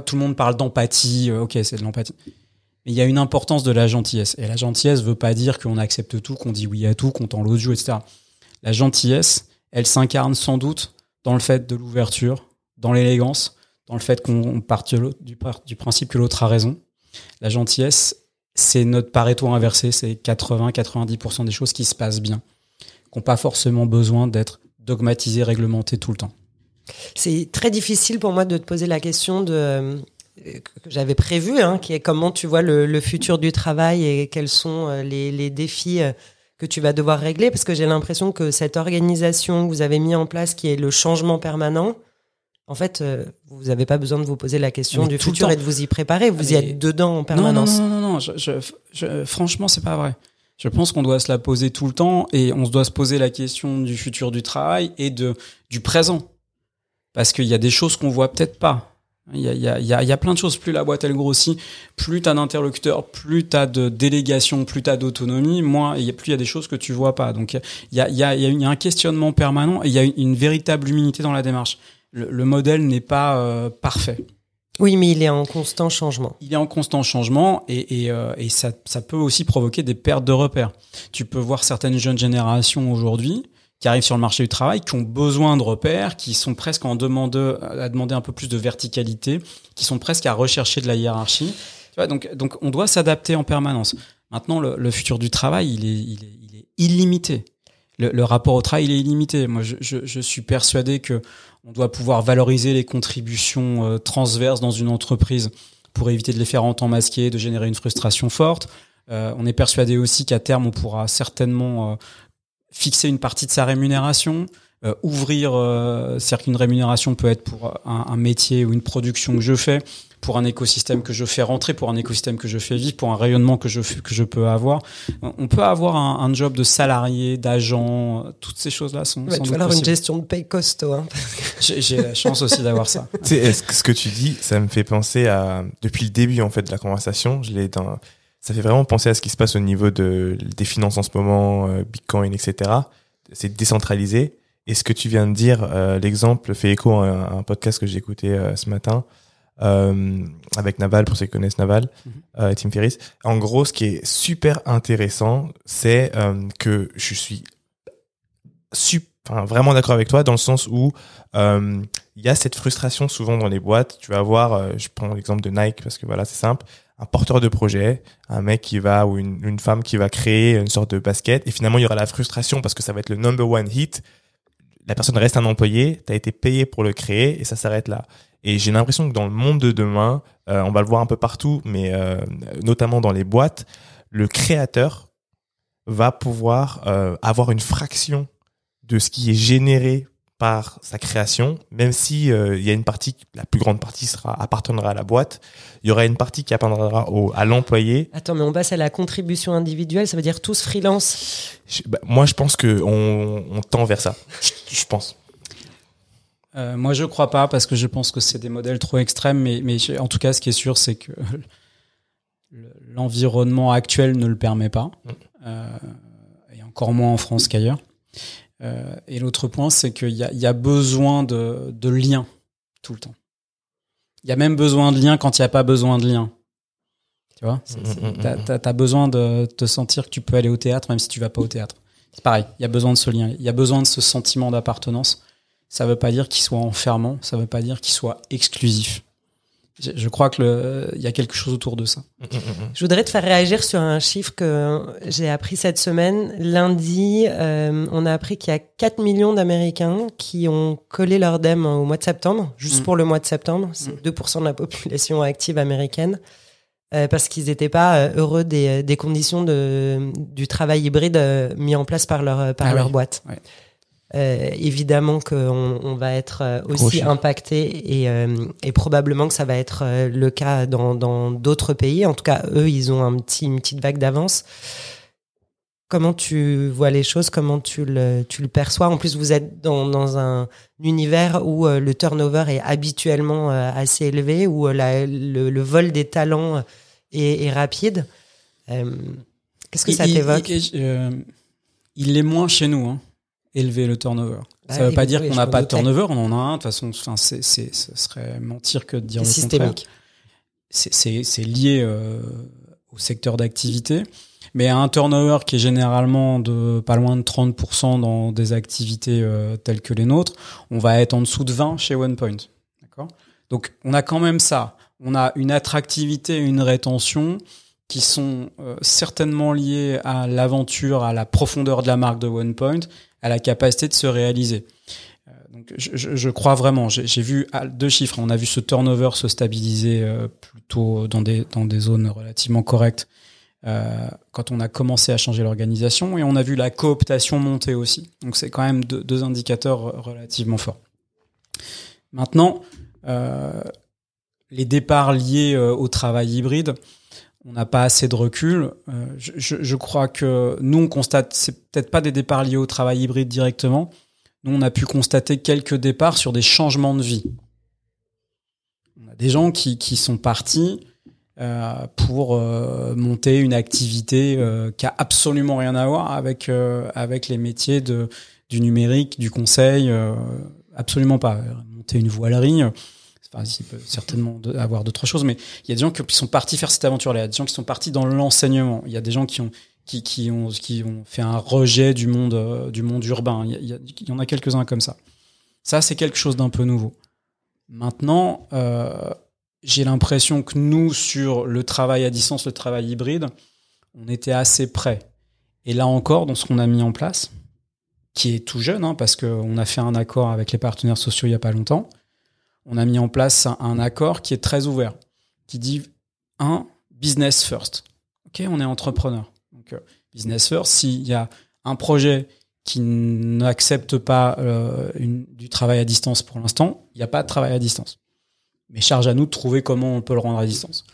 Tout le monde parle d'empathie, euh, ok, c'est de l'empathie. Mais il y a une importance de la gentillesse. Et la gentillesse veut pas dire qu'on accepte tout, qu'on dit oui à tout, qu'on tend l'autre etc. La gentillesse, elle s'incarne sans doute dans le fait de l'ouverture, dans l'élégance, dans le fait qu'on parte de l'autre- du, par- du principe que l'autre a raison. La gentillesse, c'est notre pareto inversé, c'est 80-90% des choses qui se passent bien, qui n'ont pas forcément besoin d'être dogmatisées, réglementées tout le temps. C'est très difficile pour moi de te poser la question de euh, que j'avais prévu, hein, qui est comment tu vois le, le futur du travail et quels sont euh, les, les défis euh, que tu vas devoir régler, parce que j'ai l'impression que cette organisation que vous avez mis en place, qui est le changement permanent, en fait, euh, vous n'avez pas besoin de vous poser la question Mais du futur et de vous y préparer. Vous y Mais- êtes dedans en Non, permanence. non, non, non, non. Je, je- je- franchement, c'est pas vrai. Je pense qu'on doit se la poser tout le temps et on doit se poser la question du futur du travail et de du présent. Parce qu'il y a des choses qu'on voit peut-être pas. Il y a, il y, a, il y a- il y a plein de choses. Plus la boîte elle grossit, plus t'as d'interlocuteurs, plus t'as de délégation, plus t'as d'autonomie, moins il y a, plus il y a des choses que tu vois pas. Donc il y a, il y, a, il y, a, il y a un questionnement permanent et il y a une, une véritable humilité dans la démarche. Le, le modèle n'est pas euh, parfait. Oui, mais il est en constant changement. Il est en constant changement et, et, euh, et ça, ça peut aussi provoquer des pertes de repères. Tu peux voir certaines jeunes générations aujourd'hui qui arrivent sur le marché du travail, qui ont besoin de repères, qui sont presque en demande à demander un peu plus de verticalité, qui sont presque à rechercher de la hiérarchie. Tu vois, donc, donc on doit s'adapter en permanence. Maintenant, le, le futur du travail, il est, il est, il est illimité. Le, le rapport au travail, il est illimité. Moi, je, je, je suis persuadé que on doit pouvoir valoriser les contributions euh, transverses dans une entreprise pour éviter de les faire en temps masqué, de générer une frustration forte. Euh, on est persuadé aussi qu'à terme, on pourra certainement euh, fixer une partie de sa rémunération, euh, ouvrir, euh, c'est-à-dire qu'une rémunération peut être pour un, un, métier ou une production que je fais, pour un écosystème que je fais rentrer, pour un écosystème que je fais vivre, pour un rayonnement que je, que je peux avoir. On peut avoir un, un job de salarié, d'agent, toutes ces choses-là sont... Ouais, sans tu doute vas avoir une gestion de paye costaud. Hein. J'ai j'ai la chance aussi d'avoir ça. Tu sais, est-ce que ce que tu dis, ça me fait penser à depuis le début en fait de la conversation, je l'ai dans ça fait vraiment penser à ce qui se passe au niveau de des finances en ce moment, euh, Bitcoin, etc. C'est décentralisé. Et ce que tu viens de dire, euh, l'exemple fait écho à un, à un podcast que j'ai écouté euh, ce matin euh, avec Naval, pour ceux qui connaissent Naval, Mhm. euh, Tim Ferriss. En gros, ce qui est super intéressant, c'est euh, que je suis sup- enfin, vraiment d'accord avec toi dans le sens où euh, il y a cette frustration souvent dans les boîtes. Tu vas avoir, euh, je prends l'exemple de Nike parce que voilà, c'est simple, un porteur de projet, un mec qui va ou une, femme qui va créer une sorte de basket et finalement il y aura la frustration parce que ça va être le number one hit. La personne reste un employé, tu as été payé pour le créer et ça s'arrête là. Et j'ai l'impression que dans le monde de demain, euh, on va le voir un peu partout, mais euh, notamment dans les boîtes, le créateur va pouvoir euh, avoir une fraction de ce qui est généré par sa création, même si euh, il y a une partie, la plus grande partie sera appartiendra à la boîte, il y aura une partie qui appartiendra au, à l'employé. Attends, mais on passe à la contribution individuelle, ça veut dire tous freelance? Je- bah, moi, je pense que on, on tend vers ça. Je, je pense. Euh, moi, je crois pas parce que je pense que c'est des modèles trop extrêmes. Mais, en tout cas, ce qui est sûr, c'est que le- l'environnement actuel ne le permet pas, Mm. euh, et encore moins en France qu'ailleurs. Euh, et l'autre point, c'est qu'il y y a besoin de, de liens tout le temps. Il y a même besoin de liens quand il n'y a pas besoin de liens. Tu vois Mm, mm, T'as mm. t'as- t'as besoin de te sentir que tu peux aller au théâtre même si tu vas pas au théâtre. C'est pareil, il y a besoin de ce lien, il y a besoin de ce sentiment d'appartenance. Ça veut pas dire qu'il soit enfermant, ça veut pas dire qu'il soit exclusif. Je, crois que il y a quelque chose autour de ça. Je voudrais te faire réagir sur un chiffre que j'ai appris cette semaine. Lundi, euh, on a appris qu'il y a 4 millions d'Américains qui ont collé leur DEM au mois de septembre, juste Mm. pour le mois de septembre. C'est Mm. 2% de la population active américaine. euh, parce qu'ils n'étaient pas euh, heureux des, des conditions de, du travail hybride mis en place par leur, par Ah leur oui. boîte. Ouais. Euh, évidemment qu'on on va être euh, aussi impacté et, euh, et probablement que ça va être le cas dans dans d'autres pays. En tout cas, eux, ils ont un petit, une petite vague d'avance. Comment tu vois les choses? Comment tu le, tu le perçois? En plus, vous êtes dans, dans un univers où euh, le turnover est habituellement assez élevé, où la- le, le vol des talents est, est rapide. Qu'est-ce que ça Il- t'évoque? il, il l'est moins chez nous, hein, élevé le turnover. Bah ça veut oui, pas oui, dire oui, qu'on n'a pas de turnover, on en a un. De toute façon, enfin, c'est, c'est, ce serait mentir que de dire le contraire. systémique. c'est, c'est, lié euh, au secteur d'activité, mais à un turnover qui est généralement de pas loin de 30% dans des activités euh, telles que les nôtres, on va être en dessous de 20 chez OnePoint. D'accord? Donc on a quand même ça. On a une attractivité, une rétention qui sont euh, certainement liées à l'aventure, à la profondeur de la marque de OnePoint, à la capacité de se réaliser. Euh, Donc, je, crois vraiment. J'ai vu ah, deux chiffres. On a vu ce turnover se stabiliser euh, plutôt dans des dans des zones relativement correctes euh, quand on a commencé à changer l'organisation, et on a vu la cooptation monter aussi. Donc, c'est quand même deux, indicateurs relativement forts. Maintenant, les départs liés au travail hybride, on n'a pas assez de recul. Euh, je, crois que nous, on constate, c'est peut-être pas des départs liés au travail hybride directement. Nous, on a pu constater quelques départs sur des changements de vie. On a des gens qui, sont partis euh, pour euh, monter une activité qui a absolument rien à voir avec les métiers du numérique, du conseil, absolument pas. Monter une voilerie, il peut certainement avoir d'autres choses, mais il y a des gens qui sont partis faire cette aventure-là. Il y a des gens qui sont partis dans l'enseignement. Il y a des gens qui ont fait un rejet du monde euh, du monde urbain. Il y, a- en a quelques-uns comme ça. Ça, c'est quelque chose d'un peu nouveau. Maintenant, euh, j'ai l'impression que nous, sur le travail à distance, le travail hybride, on était assez prêts. Et là encore, dans ce qu'on a mis en place, qui est tout jeune, hein, parce qu'on a fait un accord avec les partenaires sociaux il n'y a pas longtemps, on a mis en place un, accord qui est très ouvert, qui dit, un, business first. OK, on est entrepreneur. Donc, euh, business first, s'il y a un projet qui n'accepte pas euh, du travail à distance pour l'instant, il n'y a pas de travail à distance. Mais charge à nous de trouver comment on peut le rendre à distance.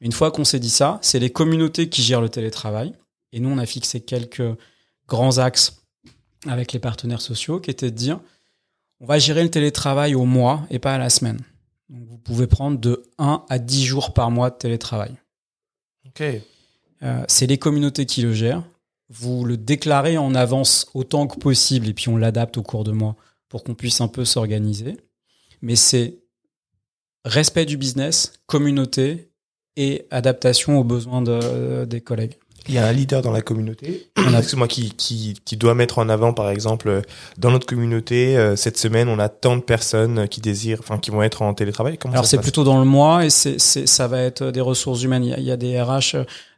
Une fois qu'on s'est dit ça, c'est les communautés qui gèrent le télétravail. Et nous, on a fixé quelques grands axes avec les partenaires sociaux qui étaient de dire on va gérer le télétravail au mois et pas à la semaine. Donc vous pouvez prendre de 1 à 10 jours par mois de télétravail. Ok. Euh, c'est les communautés qui le gèrent. Vous le déclarez en avance autant que possible et puis on l'adapte au cours de mois pour qu'on puisse un peu s'organiser. Mais c'est respect du business, communauté et adaptation aux besoins de- des collègues. Il y a un leader dans la communauté, excuse-moi, qui, qui, qui doit mettre en avant, par exemple, euh, dans notre communauté, euh, cette semaine, on a tant de personnes qui désirent, enfin, qui vont être en télétravail. Comment Alors c'est plutôt dans le mois et c'est, c'est, ça va être des ressources humaines. Il y a, il y a des RH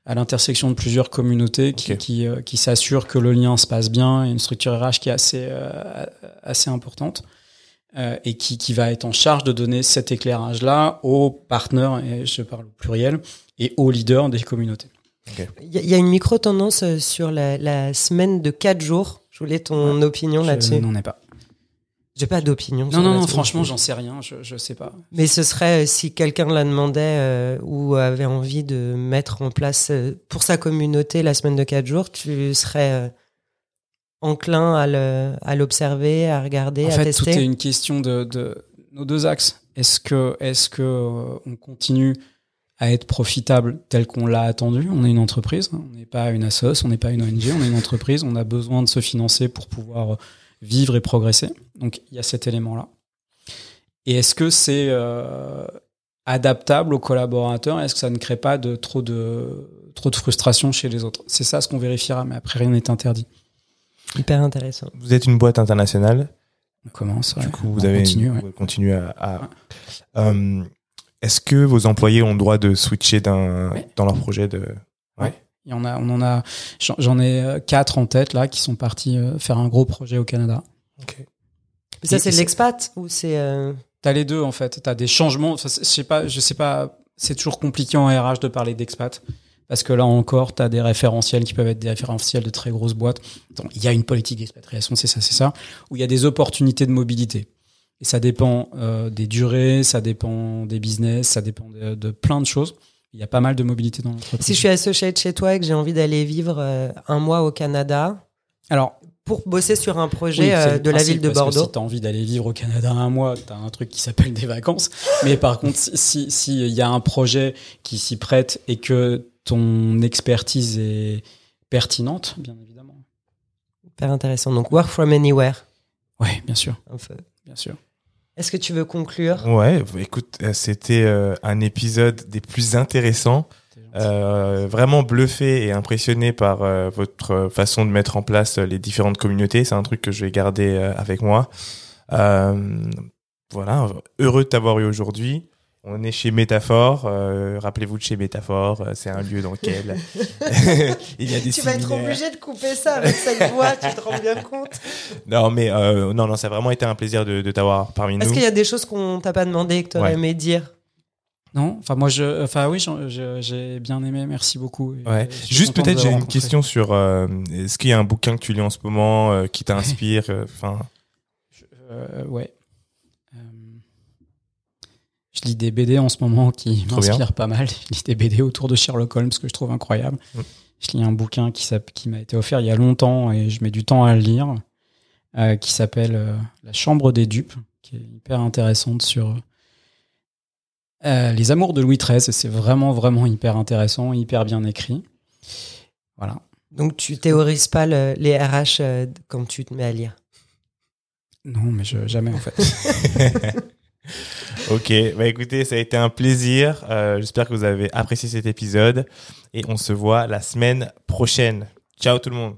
à l'intersection de plusieurs communautés qui, qui, euh, qui s'assurent que le lien se passe bien. A une structure RH qui est assez, euh, assez importante euh, et qui, qui va être en charge de donner cet éclairage-là aux partenaires, et je parle au pluriel, et aux leaders des communautés. Il y, a- il y a une micro-tendance euh, sur la, la semaine de 4 jours. Je voulais ton opinion Je là-dessus. n'en ai pas. J'ai pas d'opinion. Non, non, non, franchement, j'en sais rien. Je, je sais pas. Mais ce serait euh, si quelqu'un la demandait euh, ou avait envie de mettre en place euh, pour sa communauté la semaine de 4 jours, tu serais euh, enclin à le- à l'observer, à regarder, En à fait, tester? tout est une question de, de nos deux axes. Est-ce que, est-ce que on continue à être profitable tel qu'on l'a attendu On est une entreprise, hein. on n'est pas une assoce, on n'est pas une ONG, on est une entreprise. On a besoin de se financer pour pouvoir vivre et progresser. Donc, il y a cet élément-là. Et est-ce que c'est euh, adaptable aux collaborateurs? Est-ce que ça ne crée pas de trop de trop de frustration chez les autres? C'est ça ce qu'on vérifiera, mais après rien n'est interdit. Hyper intéressant. Vous êtes une boîte internationale. On commence. Du ouais. coup, vous On avez continue, vous ouais. continuez à. à- Euh, Est-ce que vos employés ont le droit de switcher d'un Ouais. dans leur projet de Il y en a, on en a, j'en- ai euh, quatre en tête là qui sont partis euh, faire un gros projet au Canada. Mais ça, c'est l'expat ou c'est. euh, T'as les deux en fait. T'as des changements. Enfin, je sais pas, je sais pas. C'est toujours compliqué en RH de parler d'expat parce que là encore, t'as des référentiels qui peuvent être des référentiels de très grosses boîtes. Donc, il y a une politique d'expatriation, c'est ça, c'est ça. Où il y a des opportunités de mobilité. Et ça dépend euh, des durées, ça dépend des business, ça dépend de, de plein de choses. Il y a pas mal de mobilité dans l'entreprise. Si je suis associé chez toi et que j'ai envie d'aller vivre euh, un mois au Canada Alors, pour bosser sur un projet Oui, euh, de la ville de parce que Bordeaux. Si tu as envie d'aller vivre au Canada un mois, tu as un truc qui s'appelle des vacances. Mais par contre, si s'il si y a un projet qui s'y prête et que ton expertise est pertinente, bien évidemment. Hyper intéressant. Donc, work from anywhere. Ouais, bien sûr, bien sûr. Est-ce que tu veux conclure? Ouais, bah, écoute, euh, c'était euh, un épisode des plus intéressants. Euh, vraiment bluffé et impressionné par euh, votre façon de mettre en place les différentes communautés. C'est un truc que je vais garder euh, avec moi. Euh, voilà, heureux de t'avoir eu aujourd'hui. On est chez Métaphore. euh, Rappelez-vous de chez Métaphore. euh, C'est un lieu dans lequel il y a des Tu vas être obligé de couper ça avec cette voix, tu te rends bien compte Non, mais euh, non, non, ça a vraiment été un plaisir de, de t'avoir parmi Est-ce nous. qu'il y a des choses qu'on t'a pas demandé et que tu aurais Ouais. aimé dire? Non, enfin moi je, enfin oui, j'ai bien aimé, merci beaucoup. Ouais. Juste peut-être, j'ai une question sur euh, est-ce qu'il y a un bouquin que tu lis en ce moment euh, qui t'inspire euh, Enfin, Euh, ouais. Je lis des BD en ce moment qui m'inspirent pas mal. Je lis des BD autour de Sherlock Holmes que je trouve incroyable. Mm. Je lis un bouquin qui, m'a été offert il y a longtemps et je mets du temps à le lire, euh, qui s'appelle euh, La Chambre des dupes, qui est hyper intéressante sur Euh, les Amours de Louis XIII, et c'est vraiment, vraiment hyper intéressant, hyper bien écrit. Voilà. Donc tu théorises pas le- les RH euh, quand tu te mets à lire? Non, mais je, jamais en fait. Ok, bah écoutez, ça a été un plaisir. Euh, J'espère que vous avez apprécié cet épisode et on se voit la semaine prochaine. Ciao tout le monde.